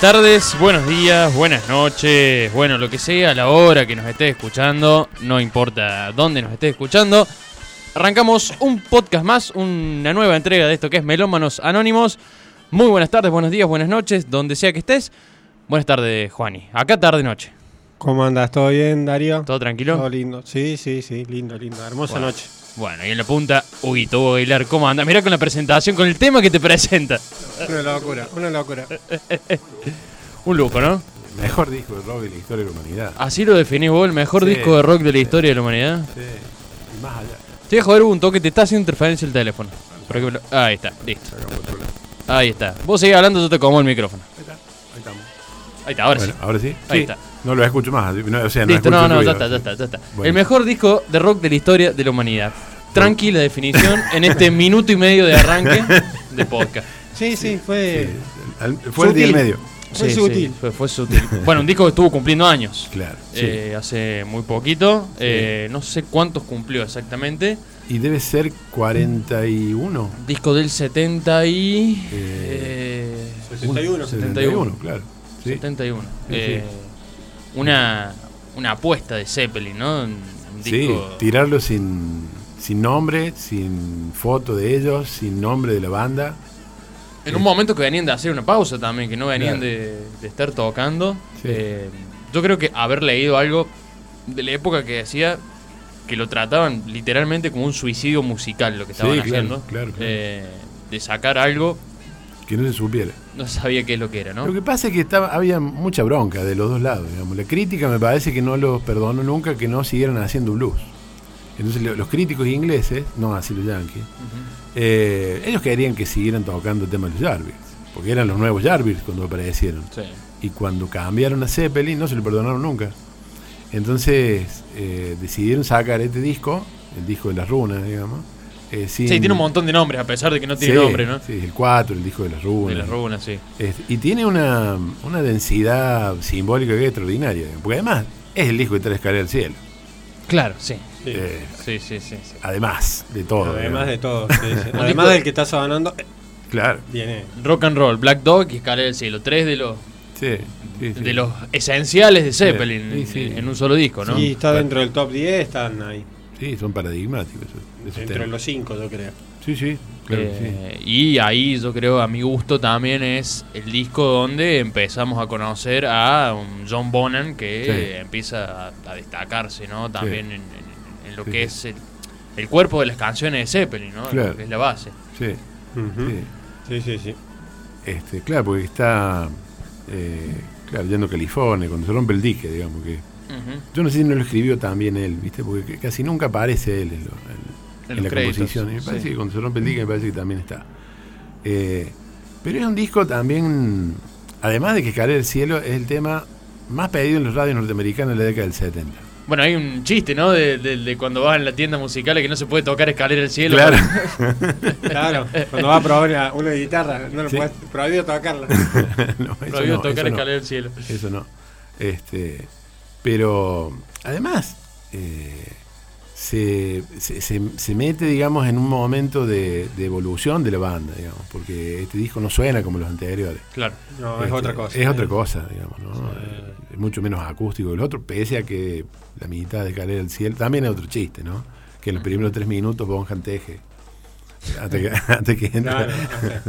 tardes, buenos días, buenas noches, bueno, lo que sea, la hora que nos esté escuchando, no importa dónde nos esté escuchando. Arrancamos un podcast más, una nueva entrega de esto que es Melómanos Anónimos. Muy buenas tardes, buenos días, buenas noches, donde sea que estés. Buenas tardes, Juani. Acá tarde noche. ¿Cómo andas? ¿Todo bien, Darío? ¿Todo tranquilo? Todo lindo. Sí, sí, sí, lindo, lindo. Hermosa Bueno. noche. Bueno, y en la punta, Huguito Hugo Aguilar, ¿cómo anda? Mira con la presentación, con el tema que te presenta. Una locura, una locura. Un lujo, ¿no? Mejor disco de rock de la historia de la humanidad. Así lo definís vos, el mejor Sí. disco de rock de la historia de la humanidad. Sí. Y más allá. Te voy a joder un toque, te está haciendo interferencia el teléfono. Por ejemplo, ahí está, listo. Ahí está. Vos seguís hablando, yo te como el micrófono. Ahí está. Ahí estamos. Ahí está, ahora bueno, sí. ahora sí. Ahí Sí. está. No lo escucho más. No, o sea, no Listo, escucho no, no, ya está, ya está, ya está. Bueno. El mejor disco de rock de la historia de la humanidad. Tranquila definición en este minuto y medio de arranque de podcast. Sí, sí, fue. Sí, Fue el día y Sutil. medio. Fue sutil. fue, fue sutil. Bueno, un disco que estuvo cumpliendo años. Claro. sí. eh, hace muy poquito. eh, no sé cuántos cumplió exactamente. Y debe ser 41. Disco del 70 y. Eh, eh, 71. 71. claro. Sí. 71. Una, una apuesta de Zeppelin, ¿no? Un, Sí, tirarlo sin, sin nombre, sin foto de ellos, sin nombre de la banda. En un momento que venían de hacer una pausa también, que no venían Claro. de, de estar tocando. Sí. Eh, yo creo que haber leído algo de la época que decía que lo trataban literalmente como un suicidio musical lo que estaban Sí, claro, haciendo. claro, claro. Eh, de sacar algo, Que no se supiera. no sabía qué es lo que era, ¿no? Lo que pasa es que estaba, había mucha bronca de los dos lados. Digamos. La crítica me parece que no los perdonó nunca que no siguieran haciendo blues. Entonces lo- los críticos ingleses, no así los yankees, eh, ellos querían que siguieran tocando el tema de los Jarvis. Porque eran los nuevos Jarvis cuando aparecieron. Sí. Y cuando cambiaron a Zeppelin no se lo perdonaron nunca. Entonces eh, decidieron sacar este disco, el disco de las runas, digamos. Eh, sin- Sí, tiene un montón de nombres, a pesar de que no tiene Sí, nombre, ¿no? Sí, el 4, el disco de las runas. De las runas, sí. Y tiene una, una densidad simbólica que es extraordinaria. Porque además es el disco que trae escalera al cielo. Claro, sí. Sí. Eh, Sí, sí, sí. sí. además de todo. Además de todo. sí, sí. disco- Además del que está sonando, eh, Claro. viene. Rock and Roll, Black Dog y Escalera del Cielo. Tres de los, Sí, sí, sí. de los esenciales de Zeppelin Sí, sí. en, en un solo disco, ¿no? Sí, está dentro del top 10, están ahí. Sí, son paradigmáticos. esos- esos Dentro de temas. los 5, yo creo. Sí, sí. Claro, que sí. Eh, Y ahí yo creo, a mi gusto también es el disco donde empezamos a conocer a un John Bonham que Sí. empieza a, a destacarse, ¿no? También en, en- en lo Sí, que es el, el cuerpo de las canciones de Zeppelin, ¿no? Claro. Que es la base. Sí, Ujú. sí. Sí, sí, sí. Este, claro, porque está. eh, claro, yendo a California, cuando se rompe el dique, digamos que. Yo no sé si no lo escribió también él, ¿viste? Porque casi nunca aparece él en, lo- en- En en los la créditos, composición. Y me parece sí. que cuando se rompe el dique, me parece que también está. Eh, pero es un disco también. Además de que Caer el Cielo es el tema más pedido en los radios norteamericanos en la década del 70. Bueno, hay un chiste, ¿no? De, de- de cuando vas en la tienda musical y que no se puede tocar Escalera del Cielo. Claro. Claro, cuando va a probar una, una guitarra, no lo Sí. puedes, prohibido tocarla. no, Prohibido no, tocar no. Escalera del Cielo. Eso no. Este, pero además eh, se, se, se- se mete, digamos, en un momento de, de evolución de la banda, digamos, porque este disco no suena como los anteriores. Claro. No, es Este, otra cosa. Es otra cosa, digamos, ¿no? Es mucho menos acústico que el otro, pese a que la mitad de Calera del Cielo también es otro chiste, ¿no? Que en los primeros tres minutos Bonham teje. Hasta que, hasta que entra. Claro, o sea,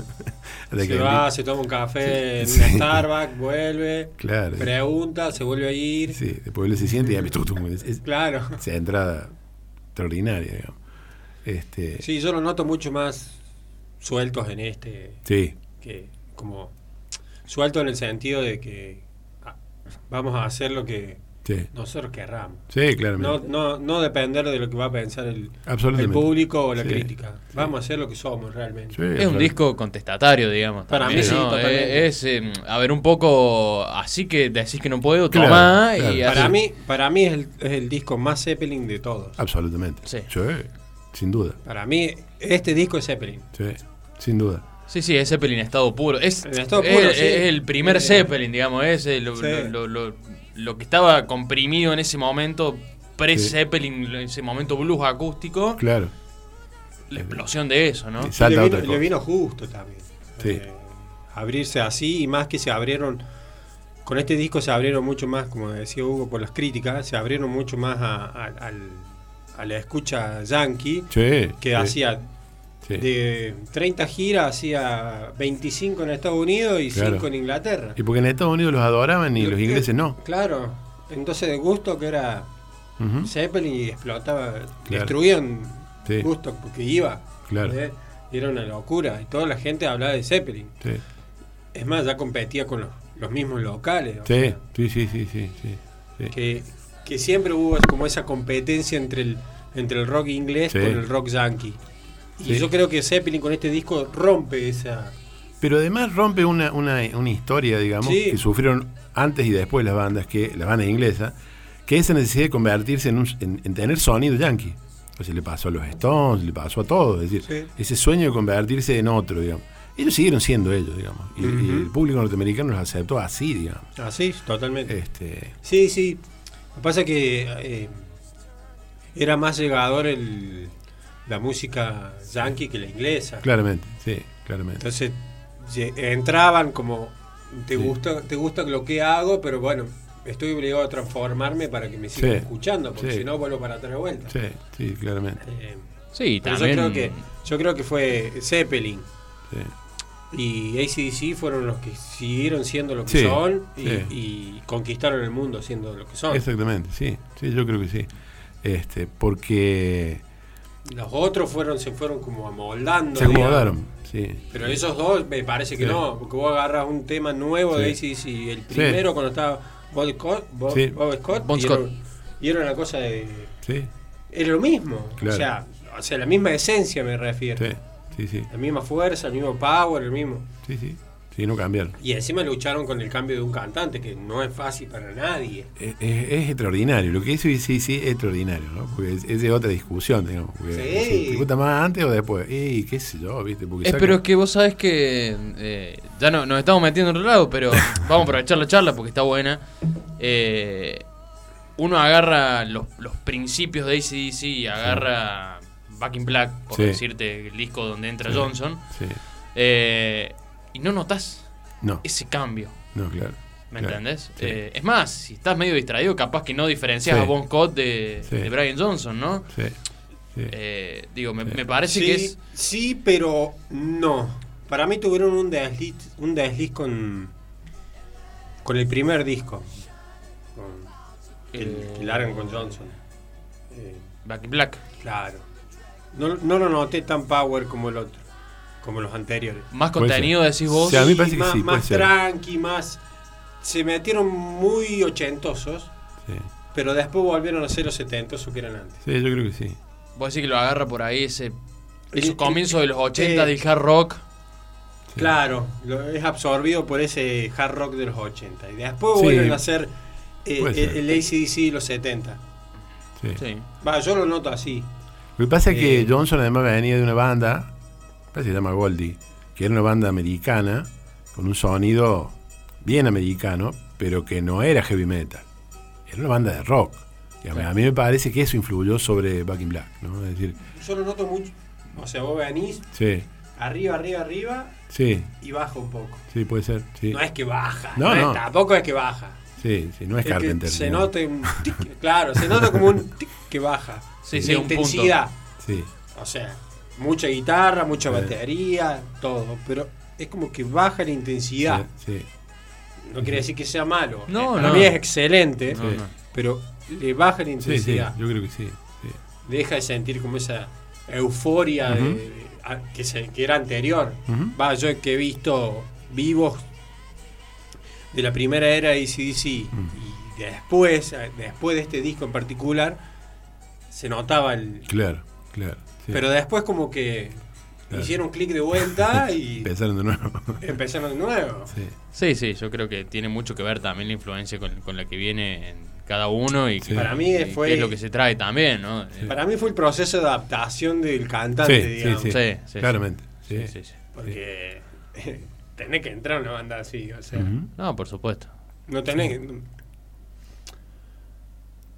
hasta se que- va, se toma un café en Sí. un Starbucks, vuelve, Claro. pregunta, se vuelve a ir. Sí, después él se siente y ya es- es- Claro. esa entrada extraordinaria, digamos. Este, Sí, yo lo noto mucho más sueltos en este, sí, que como suelto en el sentido de que ah, vamos a hacer lo que sí, nosotros querramos. sí, claramente. No, no, no depender de lo que va a pensar el, público o la Sí, crítica. Vamos a hacer lo que somos realmente. Sí, Es un disco contestatario, digamos. Para también, mí sí, ¿no? totalmente. Es, es, eh, a ver, un poco así que decís que no puedo, Claro, tomá claro. y Para así. mí, para mí es el, es el disco más Zeppelin de todos. Absolutamente. Sí. sin duda. Para mí, este disco es Zeppelin. Sí, sin duda. Sí, sí, es Zeppelin en estado puro. Es, En estado es- puro, es sí. el primer Zeppelin, digamos, es el- lo, sí. lo- lo- lo- que estaba comprimido en ese momento, pre-Zeppelin, en ese momento blues acústico, Claro. la explosión de eso, ¿no? Sí. Y Salta le, vino, le vino justo también. Sí. Eh, abrirse así y más que se abrieron. Con este disco se abrieron mucho más, como decía Hugo, por las críticas, se abrieron mucho más a, a- al- a la escucha yankee Sí. que sí. hacía Sí. De 30 giras hacía 25 en Estados Unidos y Claro. 5 en Inglaterra. Y porque en Estados Unidos los adoraban y Lo los que- ingleses no. Claro. Entonces de gusto que era Ujú. Zeppelin y explotaba, Claro. destruían Sí. gusto porque iba. Claro. ¿eh? Y era una locura. Y toda la gente hablaba de Zeppelin. Sí. Es más, ya competía con los, los mismos locales. Sí, sí, sí, sí, sí, sí, sí. que, que siempre hubo como esa competencia entre el, entre el rock inglés Sí. con el rock yankee. Y yo creo que Zeppelin con este disco rompe esa. Pero además rompe una, una, una historia, digamos, Sí. que sufrieron antes y después las bandas, que las bandas inglesas, que es esa necesidad de convertirse en, un- en- en tener sonido yankee. O sea, le pasó a los Stones, le pasó a todos. Es decir, Sí. ese sueño de convertirse en otro, digamos. Ellos siguieron siendo ellos, digamos. Y, el público norteamericano los aceptó así, digamos. Así, totalmente. Este, Sí, sí. Lo que pasa es que eh, era más llegador el, la música yankee que la inglesa. claramente, sí, claramente. Entonces entraban como te Sí. gusta te gusta lo que hago, pero bueno, estoy obligado a transformarme para que me sigan Sí. escuchando, porque Sí. si no vuelvo para atrás de vuelta. Sí, sí, claramente. Eh, Sí, también. yo creo que yo creo que fue Zeppelin Sí. y ACDC fueron los que siguieron siendo lo que Sí, son y, sí. y conquistaron el mundo siendo lo que son. Exactamente, sí, sí, yo creo que sí. Este, porque Los otros fueron se fueron como amoldando. se digamos. acomodaron, sí. Pero esos dos me parece que Sí. no, porque vos agarras un tema nuevo de Sí. ACDC, el primero cuando estaba Bob Scott, Bob, Sí. Bob Scott, Bon y, Scott. Era, y era una cosa de... Sí, Era lo mismo, Claro. o, sea, o sea, la misma esencia me refiero. sí, sí, sí, La misma fuerza, el mismo power, el mismo... sí, sí, sí, no cambiaron. Y encima lucharon con el cambio de un cantante, que no es fácil para nadie. Es, es- es extraordinario, lo que hizo sí, sí, es extraordinario, ¿no? Porque es, es de otra discusión, digamos. Porque, Sí. ¿Te gusta más antes o después? Y qué sé yo, ¿viste? Porque Eh, saca- pero es que vos sabés que eh, ya no, nos estamos metiendo en otro lado, pero vamos a aprovechar la charla porque está buena. Eh, uno agarra los, los principios de ACDC y agarra Back in Black, por Sí. decirte el disco donde entra Sí. Johnson, Sí, eh, y no notas no, ese cambio. no, claro. ¿Me claro, entendés? sí. Eh, es más, si estás medio distraído, capaz que no diferencias Sí. a Bon Scott de, Sí. de Brian Johnson, ¿no? Sí, sí. Eh, digo, me, Sí. me parece sí, que es. sí, pero no. Para mí tuvieron un desliz, un desliz con, con el primer disco. Con, que, Eh. que largan con Johnson. Eh, Back in Black. claro. No, no lo noté tan power como el otro. Como los anteriores. Más contenido, decís vos. Sí, a mí Y parece que más, sí, tranqui, más. Se metieron muy ochentosos, Sí. pero después volvieron a ser los setentosos que eran antes. Sí, yo creo que sí. Vos decís que lo agarra por ahí ese. Esos Eh, comienzos de los 80 eh, del hard rock. Sí. Claro, lo- es absorbido por ese hard rock de los 80. Y después Sí. vuelven a ser eh, el, el ACDC de los 70. Sí. Sí. Va, yo lo noto así. Lo que pasa es que Eh, Johnson además venía de una banda, que se llama Goldie, que era una banda americana, con un sonido bien americano, pero que no era heavy metal. Era una banda de rock. Y a, mí, a mí me parece que eso influyó sobre Back in Black, ¿no? Es decir, Yo lo noto mucho. O sea, vos venís sí, arriba, arriba, arriba sí, y baja un poco. sí, puede ser. Sí, No es que baja. No, es- no. tampoco es que baja. sí, sí, no es Es que Carpenter. se nota un tic, claro, se nota como un tic que baja. Sí, De sí, un punto. intensidad. Sí, O sea, mucha guitarra, mucha Sí. batería, todo. Pero es como que baja la intensidad. sí, sí. No quiere decir que sea malo. No, Para no. mí es excelente, No, pero le baja la Sí, sí, intensidad. yo creo que sí. sí. Deja de sentir como esa euforia de- a- que, se- que era anterior. Va, yo que he visto vivos de la primera era de ACDC Mm. y después, eh, después de este disco en particular, se notaba el... Claro, claro. Sí. Pero después como que Claro. hicieron clic de vuelta y Empezaron de nuevo. empezaron de nuevo. sí. Sí, sí, yo creo que tiene mucho que ver también la influencia con, con la que viene en cada uno y, Sí. Para mí y fue- qué es lo que se trae también, ¿no? Eh, Para mí fue el proceso de adaptación del cantante, Sí, digamos. sí, sí, claramente. Sí, Sí, sí, sí. Porque tenés que entrar a una banda así, o sea. No, por supuesto. no tenés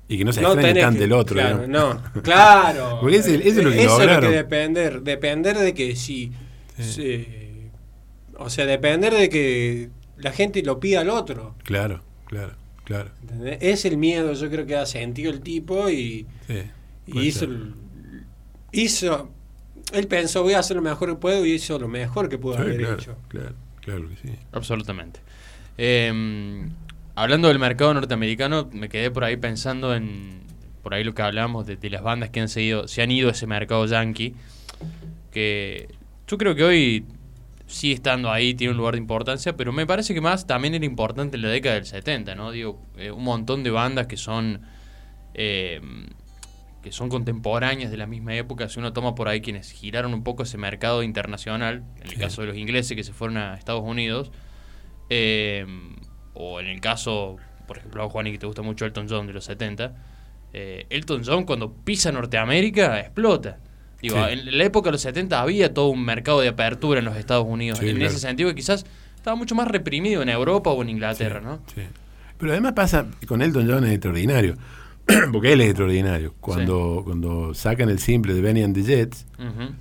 Y que no se no extrañe tenés tanto que- el otro. Claro, no, claro. Porque ese- eso es lo que Eso lograron. depender, depender de que si, Sí. se- o sea, depender de que la gente lo pida al otro. Claro, claro, claro. ¿entendés? Es el miedo, yo creo que ha sentido el tipo y, Sí, y hizo, hizo, Él pensó, voy a hacer lo mejor que puedo y hizo lo mejor que pudo Sí, haber claro, hecho. claro, claro que sí. Absolutamente. Eh, hablando del mercado norteamericano, me quedé por ahí pensando en. Por ahí lo que hablábamos de, de las bandas que han seguido, se han ido a ese mercado yankee. Que yo creo que hoy sigue estando ahí, tiene un lugar de importancia, pero me parece que más también era importante en la década del 70, ¿no? Digo, eh, un montón de bandas que son. eh, que son contemporáneas de la misma época, si uno toma por ahí quienes giraron un poco ese mercado internacional, en el Sí. caso de los ingleses que se fueron a Estados Unidos, eh, o en el caso, por ejemplo, a Juan y que te gusta mucho Elton John de los 70, eh, Elton John cuando pisa Norteamérica explota. Digo, Sí. en la época de los 70 había todo un mercado de apertura en los Estados Unidos, Sí, en claro. ese sentido que quizás estaba mucho más reprimido en Europa o en Inglaterra, Sí, ¿no? Pero además pasa, con Elton John es extraordinario, porque él es extraordinario. Cuando, cuando sacan el simple de Benny and the Jets,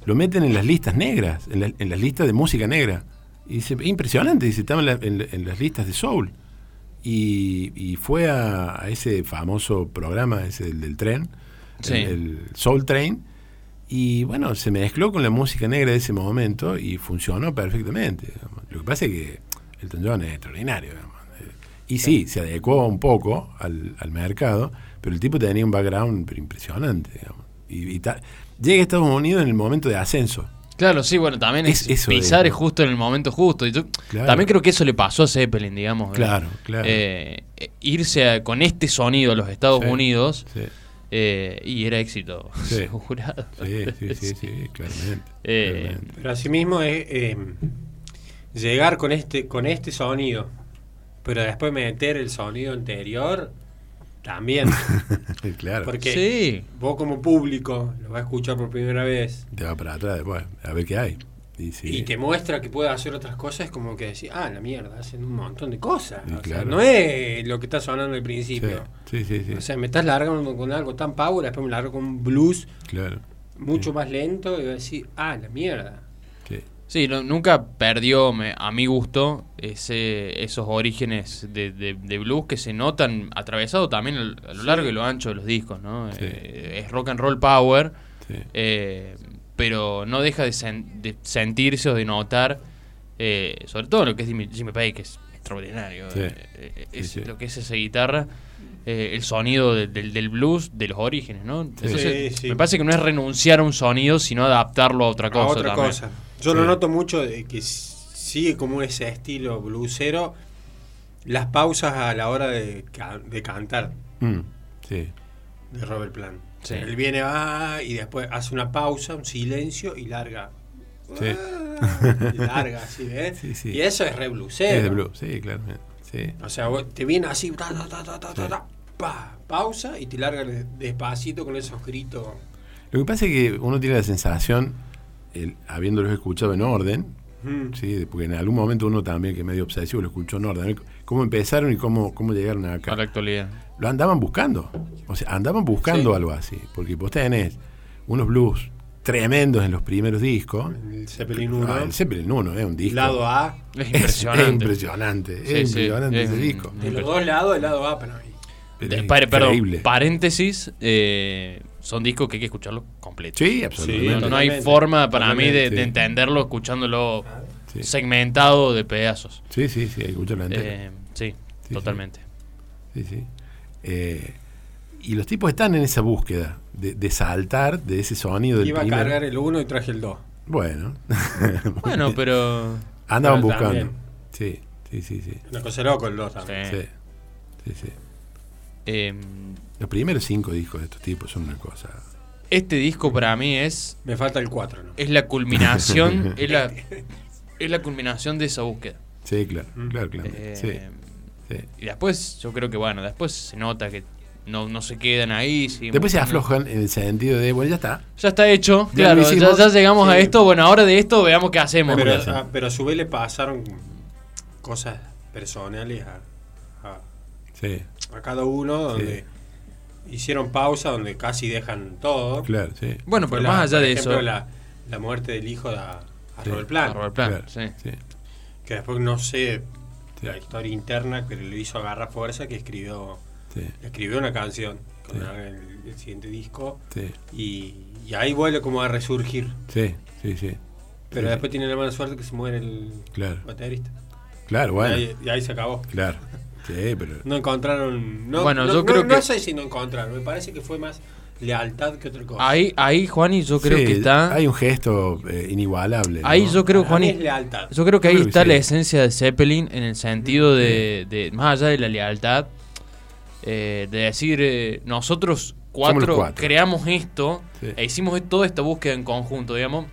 lo meten en las listas negras, en, la- en las listas de música negra. Y dice, impresionante, dice, estaba en, la- en la- en las listas de soul. Y, y fue a, a ese famoso programa, ese del, del tren, Sí. el, el Soul Train, y bueno, se mezcló con la música negra de ese momento y funcionó perfectamente. digamos. Lo que pasa es que Elton John es extraordinario. digamos. Y sí, se adecuó un poco al, al mercado, pero el tipo tenía un background impresionante. digamos. Y, y ta- llega a Estados Unidos en el momento de ascenso. Claro, sí, bueno, también es, Es- pisar es, justo en el momento justo. Y yo Claro. también creo que eso le pasó a Zeppelin, digamos. Claro, claro. Eh, eh, irse a- con este sonido a los Estados Sí, Unidos Sí, eh, y era éxito Sí. asegurado. sí, sí, sí, sí, claramente. Eh, claramente. Pero asimismo es eh, llegar con este, con este sonido, pero después meter el sonido anterior, también. claro. Porque Sí. vos como público lo vas a escuchar por primera vez Te va para atrás después, a ver qué hay. Y, sí. y te muestra que puede hacer otras cosas, como que decir, ah, la mierda, hacen un montón de cosas. O sea, no es lo que está sonando al principio. sí, sí, sí, O sea, me estás largando con algo tan power, después me largo con un blues claro. mucho más lento y voy a decir, ah, la mierda. Sí. Sí, no- nunca perdió, me- a mi gusto, ese, esos orígenes de, de- de blues que se notan atravesado también al- a, lo largo y lo ancho de los discos, ¿no? Sí. Eh, es rock and roll power, Sí. eh, pero no deja de, sen- de sentirse o de notar, eh, sobre todo lo que es Jimmy, Jimmy Page, que es extraordinario, Sí. eh, es Sí, sí. lo que es esa guitarra. eh, el sonido de- del, del blues de los orígenes, ¿no? Entonces, Sí, sí. Me parece que no es renunciar a un sonido, sino adaptarlo a otra cosa. a otra también. cosa. Yo lo Sí. noto mucho de que sigue como ese estilo bluesero. Las pausas a la hora de, de cantar Mm, sí. de Robert Plant. Sí. Él viene, va y después hace una pausa, un silencio y larga. Sí. Ah, y larga, así, ¿ves? Sí. Y eso es re bluesero. Es de blues, sí. Sí. O sea, te viene así, ta, ta, ta, pa, pausa y te larga de- despacito con esos gritos. Lo que pasa es que uno tiene la sensación, el, habiéndolos escuchado en orden, Mm. ¿sí? porque en algún momento uno también, que es medio obsesivo, lo escuchó en orden, cómo empezaron y cómo, cómo llegaron acá. A la actualidad. Lo andaban buscando, o sea, andaban buscando Sí. algo así, porque vos tenés unos blues tremendos en los primeros discos. El Zeppelin 1, Ah, el Zeppelin 1 es un disco. lado A. Es Es- impresionante. Es, impresionante, Sí, es sí, impresionante es ese un- disco. De los dos lados, el lado A para mí. Pero Eh, es pare- perdón, paréntesis, eh, son discos que hay que escucharlos completos. Sí, absolutamente. no, no hay forma para mí de, entenderlo escuchándolo Sí. segmentado de pedazos. Sí, sí, sí, hay que escucharlo entero. Eh, sí, sí. totalmente. Sí, sí. Eh, y los tipos están en esa búsqueda de, de saltar de ese sonido del Iba a cargar el 1 y traje el 2. Bueno. Bueno, pero... Andaban pero buscando. también. Sí, sí, sí, sí. Una cosa loco el 2 también. Sí. Sí, sí, sí. Eh, Los primeros cinco discos de estos tipos son una cosa. este disco para mí es, Me falta el 4, ¿no? es la culminación, es la, es la culminación de esa búsqueda. Sí, claro, claro, claro. Eh, Sí, sí. Y después, yo creo que bueno, después se nota que no, no se quedan ahí. Después se aflojan en el sentido de, bueno, ya está. Ya está hecho, Ya claro, ya, llegamos a esto. Bueno, ahora de esto veamos qué hacemos. Pero, hacen? a, pero a su vez le pasaron cosas personales a, a- Sí, a cada uno, donde hicieron pausa, donde casi dejan todo. claro, sí. bueno, pero la- más allá por de ejemplo, eso. La, la muerte del hijo de a, a Sí. Robert Plant, a Robert Plant, Claro, sí. sí. que después no sé Sí. la historia interna, pero le hizo agarrar fuerza que escribió sí. escribió una canción hagan el, el siguiente disco. Sí, Y, y ahí vuelve como a resurgir. sí, sí, sí. Pero Sí, después tiene la mala suerte que se muere el Claro. baterista. Claro, bueno. Y, ahí, y ahí se acabó. Claro. Sí, pero. No encontraron. No, Bueno, no- yo no- creo no que- sé si no encontraron. Me parece que fue más lealtad que otra cosa. Ahí, ahí, Juani, yo creo Sí, que está. Hay un gesto eh, inigualable. ¿no? Ahí yo creo, Juani. es lealtad. Yo creo que ahí creo que está sí. la esencia de Zeppelin en el sentido de, de- más allá de la lealtad, eh, de decir, eh, nosotros cuatro, creamos esto Sí. e hicimos toda esta búsqueda en conjunto, digamos.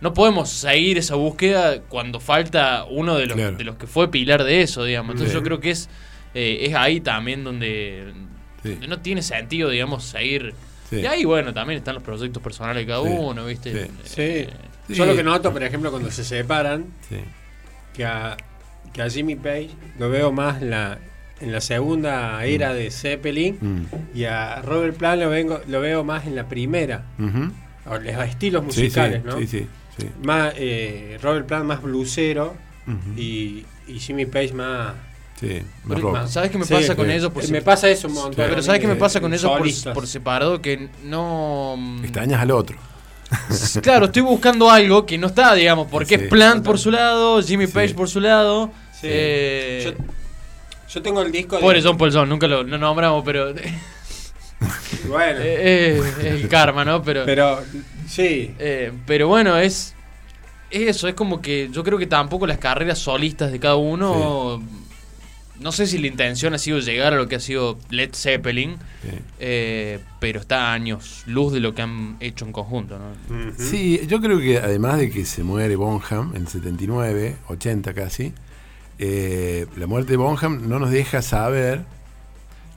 No podemos seguir esa búsqueda cuando falta uno de los, Claro. de los que fue pilar de eso, digamos. Entonces Sí. yo creo que es, eh, es ahí también donde, Sí. donde no tiene sentido, digamos, seguir. Sí. Y ahí, bueno, también están los proyectos personales de cada Sí. uno, ¿viste? Sí. Eh. Yo lo que noto, por ejemplo, cuando se separan, Sí. que a, que a Jimmy Page lo veo más la, en la segunda era de Zeppelin Mm. y a Robert Plant lo, vengo, lo veo más en la primera. Ujú. o los estilos Sí, musicales, sí, ¿no? Sí, sí, sí. Más, eh, Robert Plant más bluesero Ujú. y, y Jimmy Page más... Sí, más rock. ¿Sabes qué me Sí, pasa con ellos? Por Eh, me pasa eso un montón. Pero ¿sabes qué me pasa con eso por, separado? Que no... mm, Extrañas al otro. Claro, estoy buscando algo que no está, digamos, porque Sí. es Plant por su lado, Jimmy Sí. Page por su lado. Sí. eh, Yo, yo tengo el disco pobre de... John Paul John, nunca lo no nombramos, pero... eh, Bueno, eh, es el karma, ¿no? Pero, pero sí, eh, pero bueno, es... es Eso, es como que yo creo que tampoco las carreras solistas de cada uno... No sé si la intención ha sido llegar a lo que ha sido Led Zeppelin, Sí. eh, pero está a años luz de lo que han hecho en conjunto. Sí, yo creo que además de que se muere Bonham en el 79, 80 casi, eh, la muerte de Bonham no nos deja saber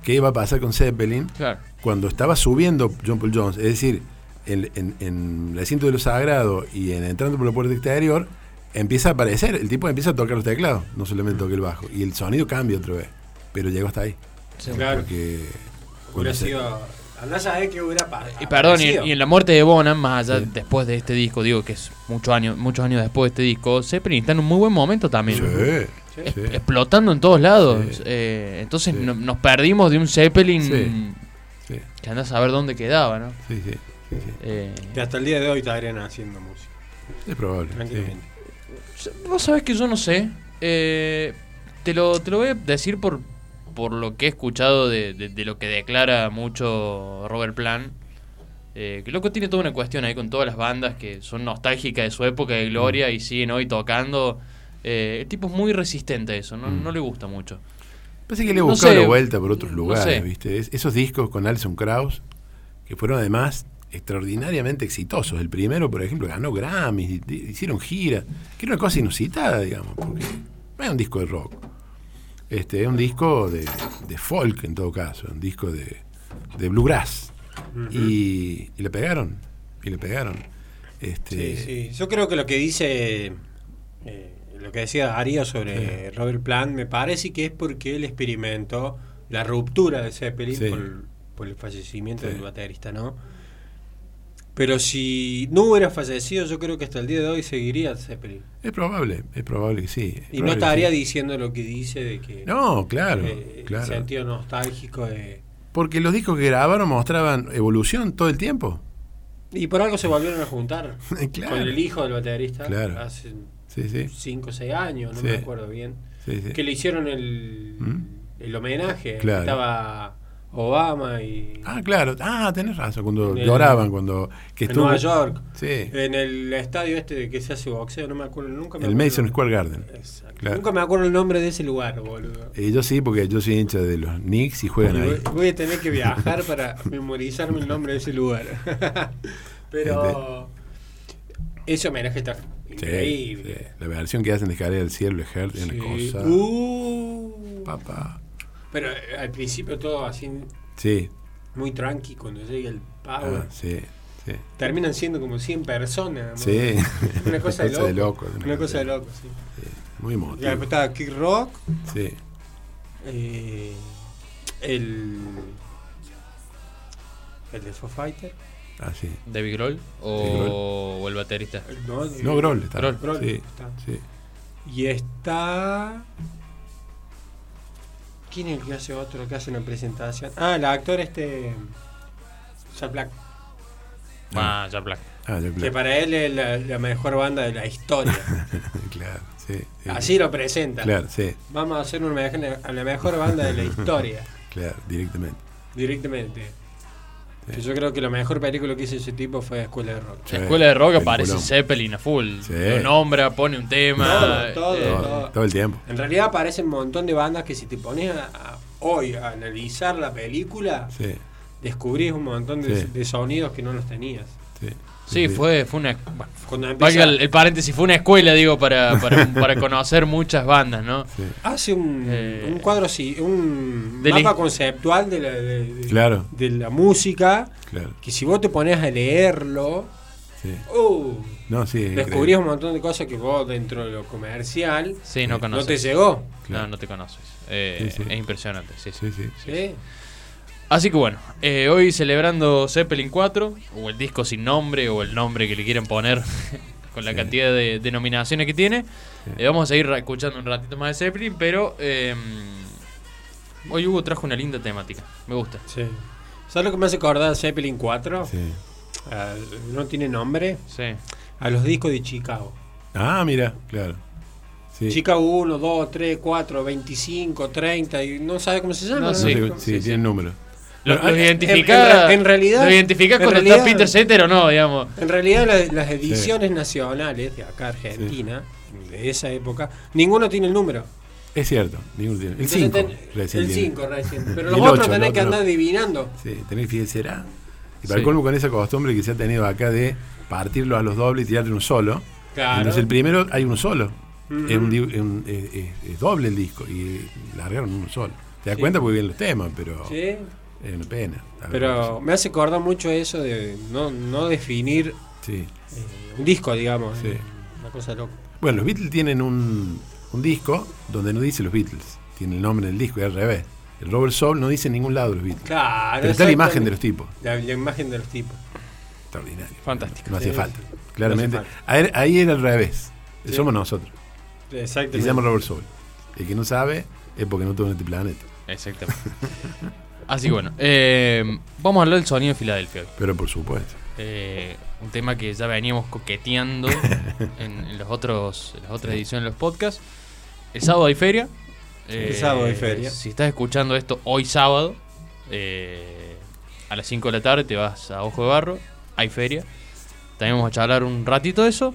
qué iba a pasar con Zeppelin Claro. cuando estaba subiendo John Paul Jones. Es decir, en, en- en el asiento de lo sagrado y en entrando por la puerta exterior, empieza a aparecer, el tipo empieza a tocar los teclados, no solamente toca el bajo. Y el sonido cambia otra vez, pero llegó hasta ahí. claro. Porque Hubiera sido... Andás a ver qué hubiera pasado. Y perdón, y, y en la muerte de Bonham, más allá Sí. después de este disco, digo que es muchos años, muchos años después de este disco, Zeppelin está en un muy buen momento también. Sí, Es- sí. Explotando en todos lados. Sí. Eh, entonces Sí. no- nos perdimos de un Zeppelin Sí. Sí, que andás a saber dónde quedaba, ¿no? sí, sí, sí, sí. Eh, Que hasta el día de hoy estarían haciendo música. Es probable. sí. Tranquilamente. Vos sabés que yo no sé. Eh, te, lo, te lo voy a decir por, por lo que he escuchado de, de- de lo que declara mucho Robert Plant. Eh, que loco tiene toda una cuestión ahí con todas las bandas que son nostálgicas de su época de gloria y siguen hoy tocando. Eh, el tipo es muy resistente a eso, no, Mm. no le gusta mucho. Parece que le he No sé, la vuelta por otros no lugares, sé. ¿viste? Es- esos discos con Alison Krauss, que fueron además extraordinariamente exitosos. El primero, por ejemplo, ganó Grammys, hicieron gira, que era una cosa inusitada, digamos, porque no es un disco de rock. Este, es un disco de, de folk en todo caso, un disco de, de bluegrass. y, y le pegaron, y le pegaron. Este, Sí, sí. Yo creo que lo que dice, eh, lo que decía Darío sobre Robert Plant, me parece que es porque él experimentó la ruptura de Zeppelin por, por el fallecimiento del baterista, ¿no? Pero si no hubiera fallecido, yo creo que hasta el día de hoy seguiría Zeppelin. Es probable, es probable que sí. es Y no estaría sí. diciendo lo que dice de que No, claro, eh, claro. el sentido nostálgico de... Porque los discos que grabaron mostraban evolución todo el tiempo. Y por algo se volvieron a juntar Claro. con el hijo del baterista Claro. hace Sí, sí. 5 o 6 años, no Sí. me acuerdo bien. sí. que le hicieron el, ¿Mm? el homenaje. Claro. Estaba Obama y Ah, claro. Ah, tenés razón. Cuando el- lloraban, cuando. Que en estuvo, Nueva York. Sí. En el estadio este de que se hace boxeo, no me acuerdo nunca. Me El acuerdo Mason Square Garden. Exacto. Claro. Nunca me acuerdo el nombre de ese lugar, boludo. Y yo sí, porque yo soy hincha de los Knicks y juegan ahí. voy, voy a tener que viajar para memorizarme el nombre de ese lugar. Pero ese homenaje está Sí, increíble. sí. La versión que hacen de Escalera del Cielo, es una Sí. cosa. Uh. Papá. Pero eh, al principio todo así Sí. muy tranqui cuando llega el pavo. Ah, sí. Sí. terminan siendo como 100 personas. ¿no? Sí. Una cosa de loco. Una cosa de loco, sí. Muy Y emotivo. después estaba Kick Rock, Sí. eh, el. El de Foo Fighter. Ah, sí. ¿David Grohl o, Sí, Grohl. o el baterista? No, No, Grohl está. Grohl. Grohl Sí. está. sí. Y está. ¿Quién es el que hace otro que hace una presentación? Ah, el actor este. Jack Black. Ah, ya Black. Ah, ya, Que para él es la, la mejor banda de la historia. claro, sí, sí. Así lo presenta. Claro, sí, Vamos a hacer una, me- a la mejor banda de la historia. claro, directamente. Directamente. Yo creo que la mejor película que hizo ese tipo fue Escuela de Rock. Sí. La escuela de rock aparece. Zeppelin a full. Sí. Lo nombra, pone un tema. Todo, todo, eh, Todo, todo el tiempo. En realidad aparecen un montón de bandas que si te pones a- a- hoy a analizar la película, Sí, descubrís un montón de, Sí. de sonidos que no los tenías. sí. Sí, fue, fue una. bueno, Cuando empieza, Valga el, el paréntesis, fue una escuela, digo, para, para, para conocer muchas bandas, ¿no? sí. hace un, Eh, un cuadro, sí, un de la mapa conceptual de la, de, de- Claro. de la música, Claro, que si vos te pones a leerlo, sí. uh, No, sí. es descubrís increíble. un montón de cosas que vos dentro de lo comercial Sí, no no te llegó. Claro. No, no te conoces. Eh, Sí, sí. Es impresionante, sí, sí. Sí, sí. ¿sí? Así que bueno, eh, hoy celebrando Zeppelin 4, o el disco sin nombre, o el nombre que le quieran poner, con la Sí. cantidad de denominaciones que tiene. Sí. Eh, vamos a seguir escuchando un ratito más de Zeppelin, pero eh, hoy Hugo trajo una linda temática. Me gusta. Sí. ¿Sabes lo que me hace acordar de Zeppelin 4? Sí. Ah, no tiene nombre. Sí. A los discos de Chicago. Ah, mira, claro. Sí. Chicago 1, 2, 3, 4, 25, 30, y no sabe cómo se llama. No, No sí. sé, ¿no? sí, tiene número. Lo, Bueno, los eh, identifica, en- en realidad- ¿Lo identificás en cuando realidad- está Peter Setter o no, digamos? En realidad la- las ediciones nacionales de acá Argentina, de esa época, ninguno tiene el número. Es cierto, ninguno tiene. El Entonces 5 ten- recién El tiene. 5 recién. Pero los otros tenés que otro andar no. adivinando. Sí, tenés que será. Y para Sí. el colmo con esa costumbre que se ha tenido acá de partirlo a los dobles y tirarle un solo. Claro. Entonces el primero hay uno solo. Es, un, di- es un- es- es- es doble el disco y largaron uno solo. Te das Sí. cuenta porque bien los temas, pero Sí. Una pena. Pero me hace acordar mucho eso de no, no definir sí. Eh, un disco, digamos. Sí. eh, Una cosa loca. Bueno, los Beatles tienen un, un disco donde no dice los Beatles. Tiene el nombre del disco y al revés. El Robert Soul no dice en ningún lado los Beatles. Claro. Pero está la imagen de exactamente. los tipos. La, la imagen de los tipos. Extraordinario. Fantástico. No hacía Sí. falta. Claramente. No Ahí, ahí era al revés. Sí. Somos nosotros. Y se Exactamente. llama Robert Soul. El que no sabe es porque no estuvo en este planeta. Exactamente. Así que bueno, eh, vamos a hablar del sonido de Filadelfia. hoy. Pero por supuesto. Eh, un tema que ya veníamos coqueteando en, en los otros, en las otras ediciones de los podcasts. El sábado hay feria. Eh, El sábado hay feria. Si estás escuchando esto hoy sábado, eh, a las 5 de la tarde te vas a Ojo de Barro, hay feria. También vamos a charlar un ratito de eso.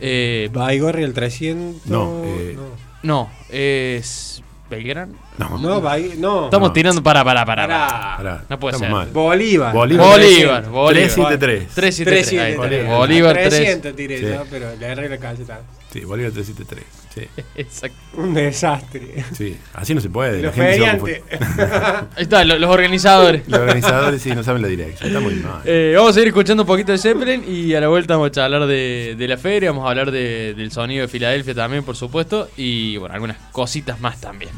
Eh, Baigorri el 300. No, eh, no, es Belgrano. No, No, no. Estamos No. tirando para, para, para. No puede estamos ser. mal. Bolívar. Bolívar. Bolívar, Bolívar. 373. 373. ahí está. 373. Bolívar 3. 300 tiré Sí. pero le agarré la calceta. Sí, Bolívar 373. Sí, Exacto. Un desastre. sí. Así no se puede. Los feriantes. Ahí está, lo- los organizadores. Los organizadores sí no saben la dirección. Está muy mal. Eh, vamos a ir escuchando un poquito de Zeppelin y a la vuelta vamos a hablar de, de la feria, vamos a hablar de- del sonido de Filadelfia también, por supuesto, y bueno, algunas cositas más también.